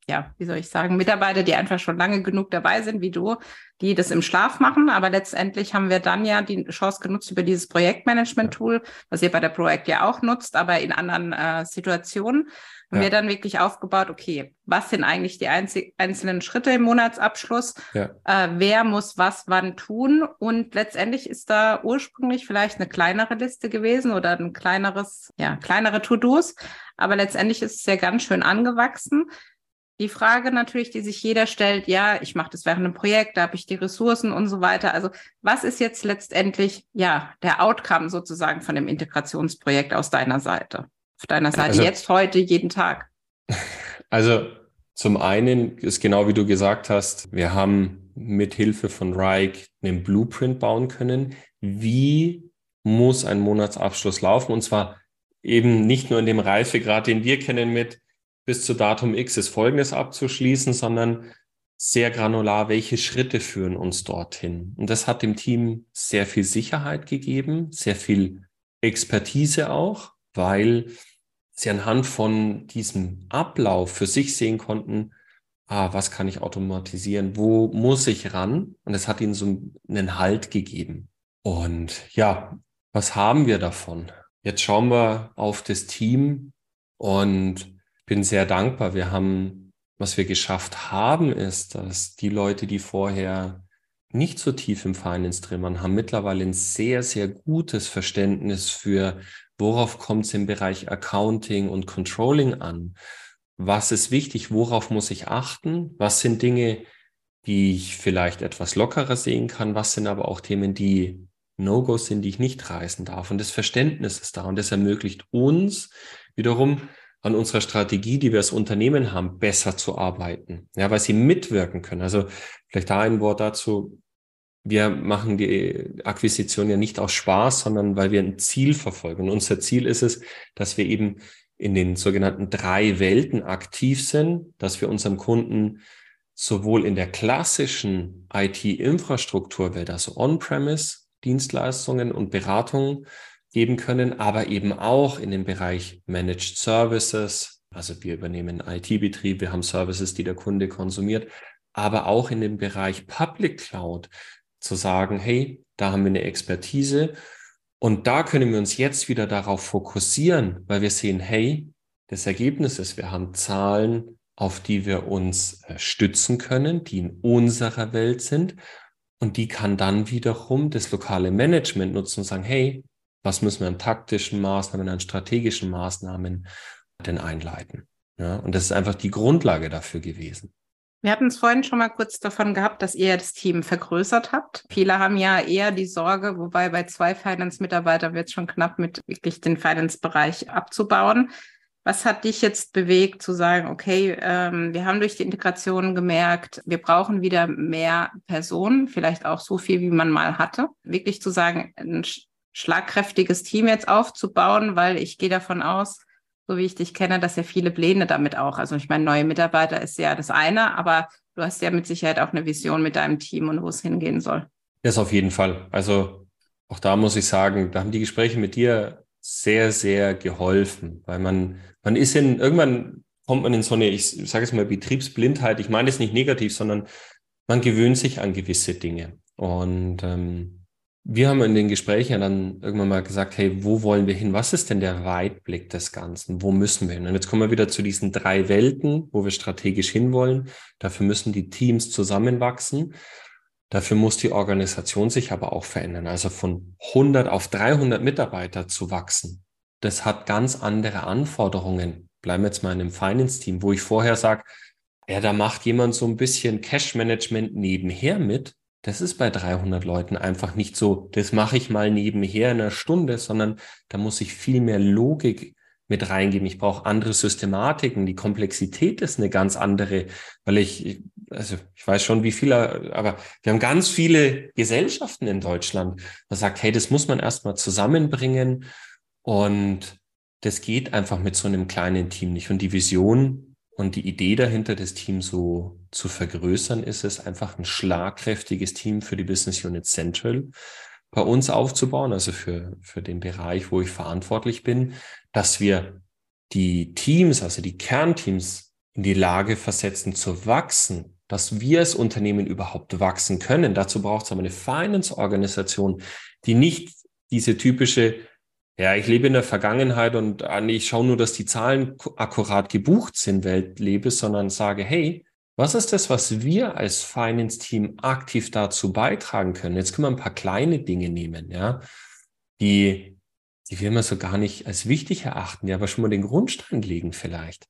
S1: ja, wie soll ich sagen, Mitarbeiter, die einfach schon lange genug dabei sind, wie du, die das im Schlaf machen. Aber letztendlich haben wir dann ja die Chance genutzt über dieses Projektmanagement-Tool, was ihr bei der ProAct ja auch nutzt, aber in anderen äh, Situationen haben ja. wir dann wirklich aufgebaut, okay, was sind eigentlich die einzelnen Schritte im Monatsabschluss? Ja. Äh, wer muss was wann tun? Und letztendlich ist da ursprünglich vielleicht eine kleinere Liste gewesen oder ein kleineres, ja, kleinere To-Dos. Aber letztendlich ist es ja ganz schön angewachsen. Die Frage natürlich, die sich jeder stellt, ja, ich mache das während einem Projekt, da habe ich die Ressourcen und so weiter. Also was ist jetzt letztendlich ja der Outcome sozusagen von dem Integrationsprojekt aus deiner Seite? auf deiner Seite also, jetzt, heute, jeden Tag?
S2: Also zum einen ist genau wie du gesagt hast, wir haben mit Hilfe von Reich einen Blueprint bauen können. Wie muss ein Monatsabschluss laufen? Und zwar eben nicht nur in dem Reifegrad, den wir kennen mit bis zu Datum X ist Folgendes abzuschließen, sondern sehr granular, welche Schritte führen uns dorthin. Und das hat dem Team sehr viel Sicherheit gegeben, sehr viel Expertise auch, weil sie anhand von diesem Ablauf für sich sehen konnten, ah, was kann ich automatisieren, wo muss ich ran? Und es hat ihnen so einen Halt gegeben. Und ja, was haben wir davon? Jetzt schauen wir auf das Team und bin sehr dankbar. Wir haben, was wir geschafft haben, ist, dass die Leute, die vorher nicht so tief im Finance drin waren, haben mittlerweile ein sehr, sehr gutes Verständnis für, worauf kommt es im Bereich Accounting und Controlling an? Was ist wichtig? Worauf muss ich achten? Was sind Dinge, die ich vielleicht etwas lockerer sehen kann? Was sind aber auch Themen, die No-Gos sind, die ich nicht reißen darf? Und das Verständnis ist da und das ermöglicht uns wiederum an unserer Strategie, die wir als Unternehmen haben, besser zu arbeiten. Ja, weil sie mitwirken können. Also vielleicht da ein Wort dazu. Wir machen die Akquisition ja nicht aus Spaß, sondern weil wir ein Ziel verfolgen. Und unser Ziel ist es, dass wir eben in den sogenannten drei Welten aktiv sind, dass wir unserem Kunden sowohl in der klassischen IT-Infrastrukturwelt, also On-Premise, Dienstleistungen und Beratungen geben können, aber eben auch in dem Bereich Managed Services. Also wir übernehmen IT-Betrieb, wir haben Services, die der Kunde konsumiert, aber auch in dem Bereich Public Cloud zu sagen, hey, da haben wir eine Expertise und da können wir uns jetzt wieder darauf fokussieren, weil wir sehen, hey, das Ergebnis ist, wir haben Zahlen, auf die wir uns äh, stützen können, die in unserer Welt sind. Und die kann dann wiederum das lokale Management nutzen und sagen, hey, was müssen wir an taktischen Maßnahmen, an strategischen Maßnahmen denn einleiten? Ja, und das ist einfach die Grundlage dafür gewesen.
S1: Wir hatten es vorhin schon mal kurz davon gehabt, dass ihr das Team vergrößert habt. Viele haben ja eher die Sorge, wobei bei zwei Finance-Mitarbeitern wird es schon knapp mit wirklich den Finance-Bereich abzubauen. Was hat dich jetzt bewegt zu sagen, okay, ähm, wir haben durch die Integration gemerkt, wir brauchen wieder mehr Personen, vielleicht auch so viel, wie man mal hatte. Wirklich zu sagen, ein schlagkräftiges Team jetzt aufzubauen, weil ich gehe davon aus, so wie ich dich kenne, dass ja viele Pläne damit auch. Also ich meine, neue Mitarbeiter ist ja das eine, aber du hast ja mit Sicherheit auch eine Vision mit deinem Team und wo es hingehen soll.
S2: Das auf jeden Fall. Also auch da muss ich sagen, da haben die Gespräche mit dir sehr, sehr geholfen, weil man, man ist in, irgendwann kommt man in so eine, ich sage es mal, Betriebsblindheit. Ich meine es nicht negativ, sondern man gewöhnt sich an gewisse Dinge. Und ähm, wir haben in den Gesprächen dann irgendwann mal gesagt, hey, wo wollen wir hin? Was ist denn der Weitblick des Ganzen? Wo müssen wir hin? Und jetzt kommen wir wieder zu diesen drei Welten, wo wir strategisch hinwollen. Dafür müssen die Teams zusammenwachsen. Dafür muss die Organisation sich aber auch verändern. Also von 100 auf 300 Mitarbeiter zu wachsen. Das hat ganz andere Anforderungen. Bleiben wir jetzt mal in einem Finance-Team, wo ich vorher sage, ja, da macht jemand so ein bisschen Cash-Management nebenher mit das ist bei 300 Leuten einfach nicht so, das mache ich mal nebenher in einer Stunde, sondern da muss ich viel mehr Logik mit reingeben. Ich brauche andere Systematiken. Die Komplexität ist eine ganz andere, weil ich, also ich weiß schon, wie viele, aber wir haben ganz viele Gesellschaften in Deutschland. Da sagt, hey, das muss man erstmal zusammenbringen und das geht einfach mit so einem kleinen Team nicht. Und die Vision und die Idee dahinter, das Team so zu vergrößern, ist es einfach ein schlagkräftiges Team für die Business Unit Central bei uns aufzubauen, also für, für den Bereich, wo ich verantwortlich bin, dass wir die Teams, also die Kernteams in die Lage versetzen zu wachsen, dass wir als Unternehmen überhaupt wachsen können. Dazu braucht es aber eine Finance-Organisation, die nicht diese typische ja, ich lebe in der Vergangenheit und ah, ich schaue nur, dass die Zahlen akkurat gebucht sind, Welt lebe, sondern sage, hey, was ist das, was wir als Finance-Team aktiv dazu beitragen können? Jetzt können wir ein paar kleine Dinge nehmen, ja, die, die wir immer so gar nicht als wichtig erachten, die aber schon mal den Grundstein legen vielleicht.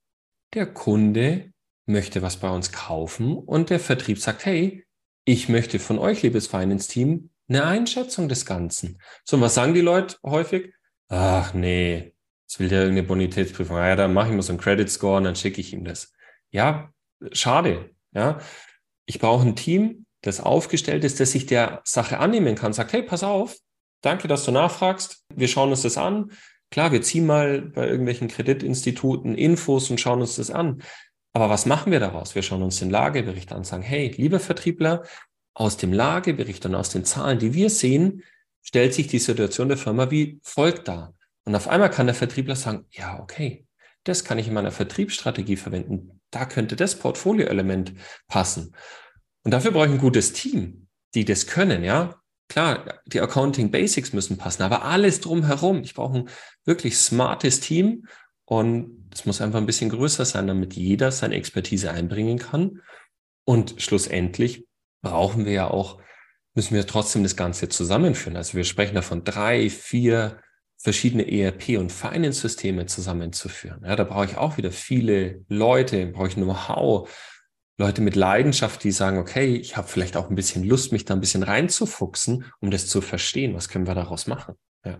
S2: Der Kunde möchte was bei uns kaufen und der Vertrieb sagt, hey, ich möchte von euch, liebes Finance-Team, eine Einschätzung des Ganzen. So, was sagen die Leute häufig? Ach nee, jetzt will der irgendeine Bonitätsprüfung. Ah, ja, dann mache ich mal so einen Credit Score und dann schicke ich ihm das. Ja, schade. Ja, ich brauche ein Team, das aufgestellt ist, das sich der Sache annehmen kann, sagt, hey, pass auf, danke, dass du nachfragst. Wir schauen uns das an. Klar, wir ziehen mal bei irgendwelchen Kreditinstituten Infos und schauen uns das an. Aber was machen wir daraus? Wir schauen uns den Lagebericht an sagen, hey, lieber Vertriebler, aus dem Lagebericht und aus den Zahlen, die wir sehen, stellt sich die Situation der Firma wie folgt dar. Und auf einmal kann der Vertriebler sagen, ja, okay, das kann ich in meiner Vertriebsstrategie verwenden. Da könnte das Portfolioelement passen. Und dafür brauche ich ein gutes Team, die das können, ja. Klar, die Accounting Basics müssen passen, aber alles drumherum. Ich brauche ein wirklich smartes Team und es muss einfach ein bisschen größer sein, damit jeder seine Expertise einbringen kann. Und schlussendlich brauchen wir ja auch müssen wir trotzdem das Ganze zusammenführen. Also wir sprechen davon drei, vier verschiedene ERP- und Finance-Systeme zusammenzuführen. Ja, da brauche ich auch wieder viele Leute, brauche ich Know-how, Leute mit Leidenschaft, die sagen, okay, ich habe vielleicht auch ein bisschen Lust, mich da ein bisschen reinzufuchsen, um das zu verstehen. Was können wir daraus machen? Ja.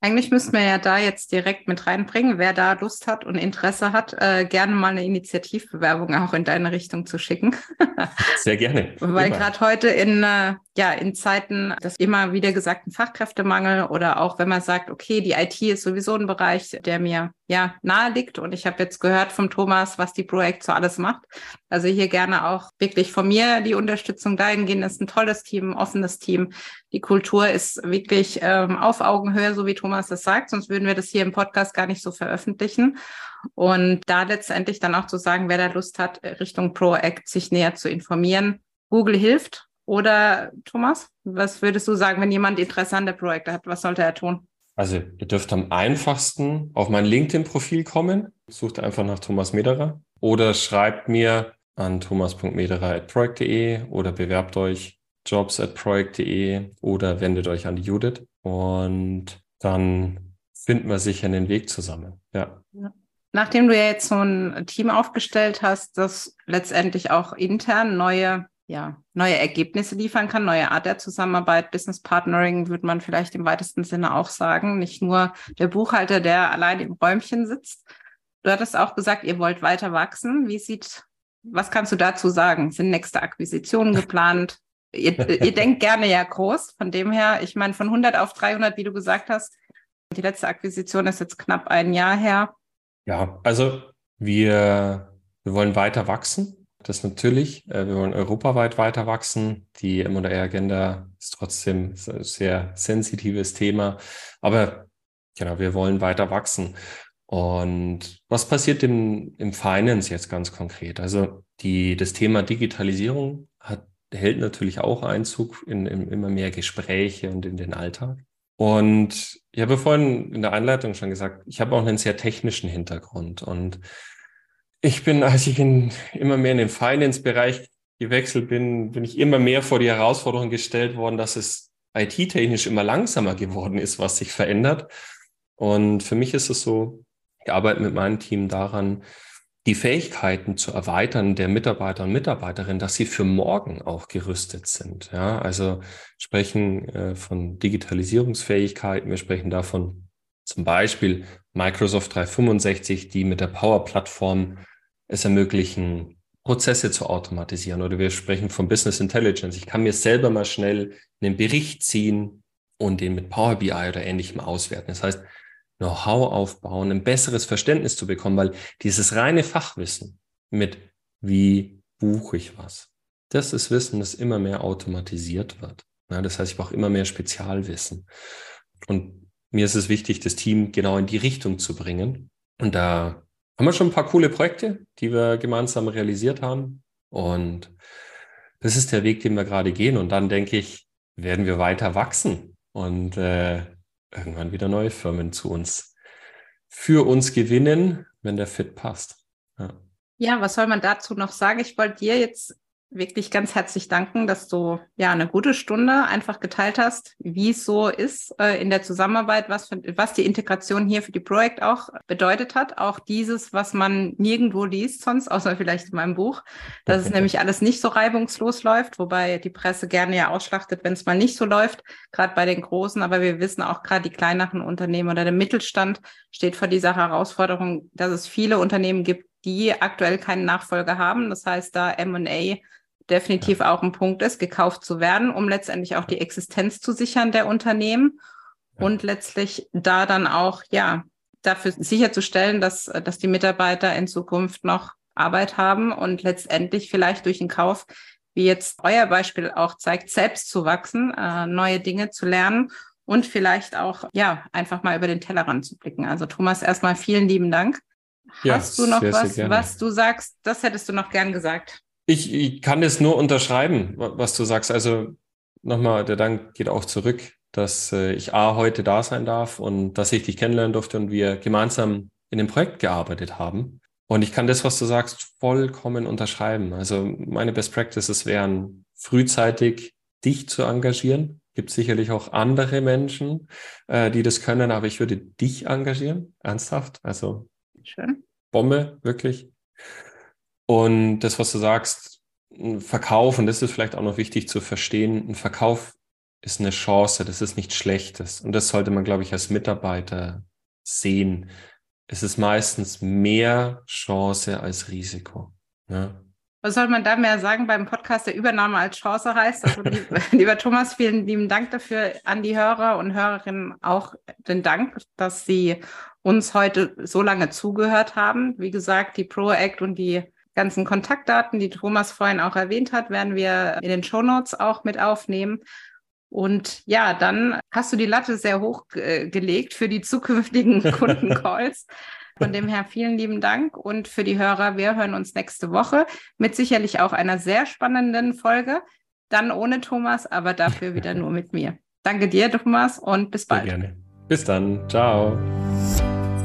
S1: Eigentlich müssten wir ja da jetzt direkt mit reinbringen, wer da Lust hat und Interesse hat, äh, gerne mal eine Initiativbewerbung auch in deine Richtung zu schicken.
S2: Sehr gerne.
S1: Weil gerade heute in, äh, ja, in Zeiten des immer wieder gesagten Fachkräftemangel oder auch wenn man sagt, okay, die IT ist sowieso ein Bereich, der mir ja nahe liegt und ich habe jetzt gehört vom Thomas, was die Projekt so alles macht. Also hier gerne auch wirklich von mir die Unterstützung dahingehend. Ist ein tolles Team, ein offenes Team. Die Kultur ist wirklich ähm, auf Augenhöhe, so wie Thomas das sagt, sonst würden wir das hier im Podcast gar nicht so veröffentlichen. Und da letztendlich dann auch zu sagen, wer da Lust hat, Richtung Pro-Act sich näher zu informieren. Google hilft. Oder Thomas, was würdest du sagen, wenn jemand Interesse an der Projekte hat, was sollte er tun?
S2: Also ihr dürft am einfachsten auf mein LinkedIn-Profil kommen. Sucht einfach nach Thomas Mederer oder schreibt mir an thomas.mederer.projekt.de oder bewerbt euch jobs.projekt.de oder wendet euch an die Judith und dann finden wir sicher einen Weg zusammen. Ja.
S1: Nachdem du ja jetzt so ein Team aufgestellt hast, das letztendlich auch intern neue ja, neue Ergebnisse liefern kann, neue Art der Zusammenarbeit, Business Partnering würde man vielleicht im weitesten Sinne auch sagen, nicht nur der Buchhalter, der allein im Räumchen sitzt. Du hattest auch gesagt, ihr wollt weiter wachsen. Wie sieht, was kannst du dazu sagen? Sind nächste Akquisitionen geplant? ihr, ihr denkt gerne ja groß. Von dem her, ich meine, von 100 auf 300, wie du gesagt hast, die letzte Akquisition ist jetzt knapp ein Jahr her.
S2: Ja, also wir, wir wollen weiter wachsen. Das natürlich. Äh, wir wollen europaweit weiter wachsen. Die M&A-Agenda ist trotzdem ein sehr sensitives Thema. Aber genau, wir wollen weiter wachsen. Und was passiert im, im Finance jetzt ganz konkret? Also die, das Thema Digitalisierung hat, hält natürlich auch Einzug in, in immer mehr Gespräche und in den Alltag. Und ich habe vorhin in der Einleitung schon gesagt, ich habe auch einen sehr technischen Hintergrund und ich bin, als ich in, immer mehr in den Finance-Bereich gewechselt bin, bin ich immer mehr vor die Herausforderung gestellt worden, dass es IT-technisch immer langsamer geworden ist, was sich verändert. Und für mich ist es so, ich arbeite mit meinem Team daran, die Fähigkeiten zu erweitern der Mitarbeiter und Mitarbeiterinnen, dass sie für morgen auch gerüstet sind. Ja, also sprechen äh, von Digitalisierungsfähigkeiten, wir sprechen davon zum Beispiel Microsoft 365, die mit der Power-Plattform es ermöglichen, Prozesse zu automatisieren. Oder wir sprechen von Business Intelligence. Ich kann mir selber mal schnell einen Bericht ziehen und den mit Power BI oder ähnlichem auswerten. Das heißt, Know-how aufbauen, ein besseres Verständnis zu bekommen, weil dieses reine Fachwissen mit wie buche ich was, das ist Wissen, das immer mehr automatisiert wird. Ja, das heißt, ich brauche immer mehr Spezialwissen. Und mir ist es wichtig, das Team genau in die Richtung zu bringen. Und da haben wir schon ein paar coole Projekte, die wir gemeinsam realisiert haben. Und das ist der Weg, den wir gerade gehen. Und dann denke ich, werden wir weiter wachsen und äh, irgendwann wieder neue Firmen zu uns für uns gewinnen, wenn der Fit passt.
S1: Ja. ja, was soll man dazu noch sagen? Ich wollte dir jetzt wirklich ganz herzlich danken, dass du ja eine gute Stunde einfach geteilt hast, wie es so ist äh, in der Zusammenarbeit, was, für, was die Integration hier für die Projekt auch bedeutet hat. Auch dieses, was man nirgendwo liest sonst, außer vielleicht in meinem Buch, dass es nämlich alles nicht so reibungslos läuft, wobei die Presse gerne ja ausschlachtet, wenn es mal nicht so läuft, gerade bei den Großen. Aber wir wissen auch gerade die kleineren Unternehmen oder der Mittelstand steht vor dieser Herausforderung, dass es viele Unternehmen gibt, die aktuell keinen Nachfolger haben. Das heißt, da M&A definitiv ja. auch ein Punkt ist, gekauft zu werden, um letztendlich auch die Existenz zu sichern der Unternehmen ja. und letztlich da dann auch, ja, dafür sicherzustellen, dass, dass die Mitarbeiter in Zukunft noch Arbeit haben und letztendlich vielleicht durch den Kauf, wie jetzt euer Beispiel auch zeigt, selbst zu wachsen, äh, neue Dinge zu lernen und vielleicht auch, ja, einfach mal über den Tellerrand zu blicken. Also Thomas, erstmal vielen lieben Dank. Hast ja, du noch was, was du sagst? Das hättest du noch gern gesagt.
S2: Ich, ich kann das nur unterschreiben, was du sagst. Also nochmal, der Dank geht auch zurück, dass äh, ich A, heute da sein darf und dass ich dich kennenlernen durfte und wir gemeinsam in dem Projekt gearbeitet haben. Und ich kann das, was du sagst, vollkommen unterschreiben. Also meine Best Practices wären frühzeitig dich zu engagieren. Gibt sicherlich auch andere Menschen, äh, die das können, aber ich würde dich engagieren, ernsthaft. Also Schön. Bombe, wirklich. Und das, was du sagst, Verkauf, und das ist vielleicht auch noch wichtig zu verstehen, ein Verkauf ist eine Chance, das ist nichts Schlechtes. Und das sollte man, glaube ich, als Mitarbeiter sehen. Es ist meistens mehr Chance als Risiko. Ja?
S1: Was soll man da mehr sagen beim Podcast, der Übernahme als Chance heißt? Also, lieber Thomas, vielen lieben Dank dafür an die Hörer und Hörerinnen auch den Dank, dass Sie uns heute so lange zugehört haben. Wie gesagt, die ProAct und die ganzen Kontaktdaten, die Thomas vorhin auch erwähnt hat, werden wir in den Show Notes auch mit aufnehmen. Und ja, dann hast du die Latte sehr hoch äh, gelegt für die zukünftigen Kundencalls. Von dem her vielen lieben Dank und für die Hörer, wir hören uns nächste Woche mit sicherlich auch einer sehr spannenden Folge. Dann ohne Thomas, aber dafür wieder nur mit mir. Danke dir, Thomas, und bis bald.
S2: Sehr gerne. Bis dann. Ciao.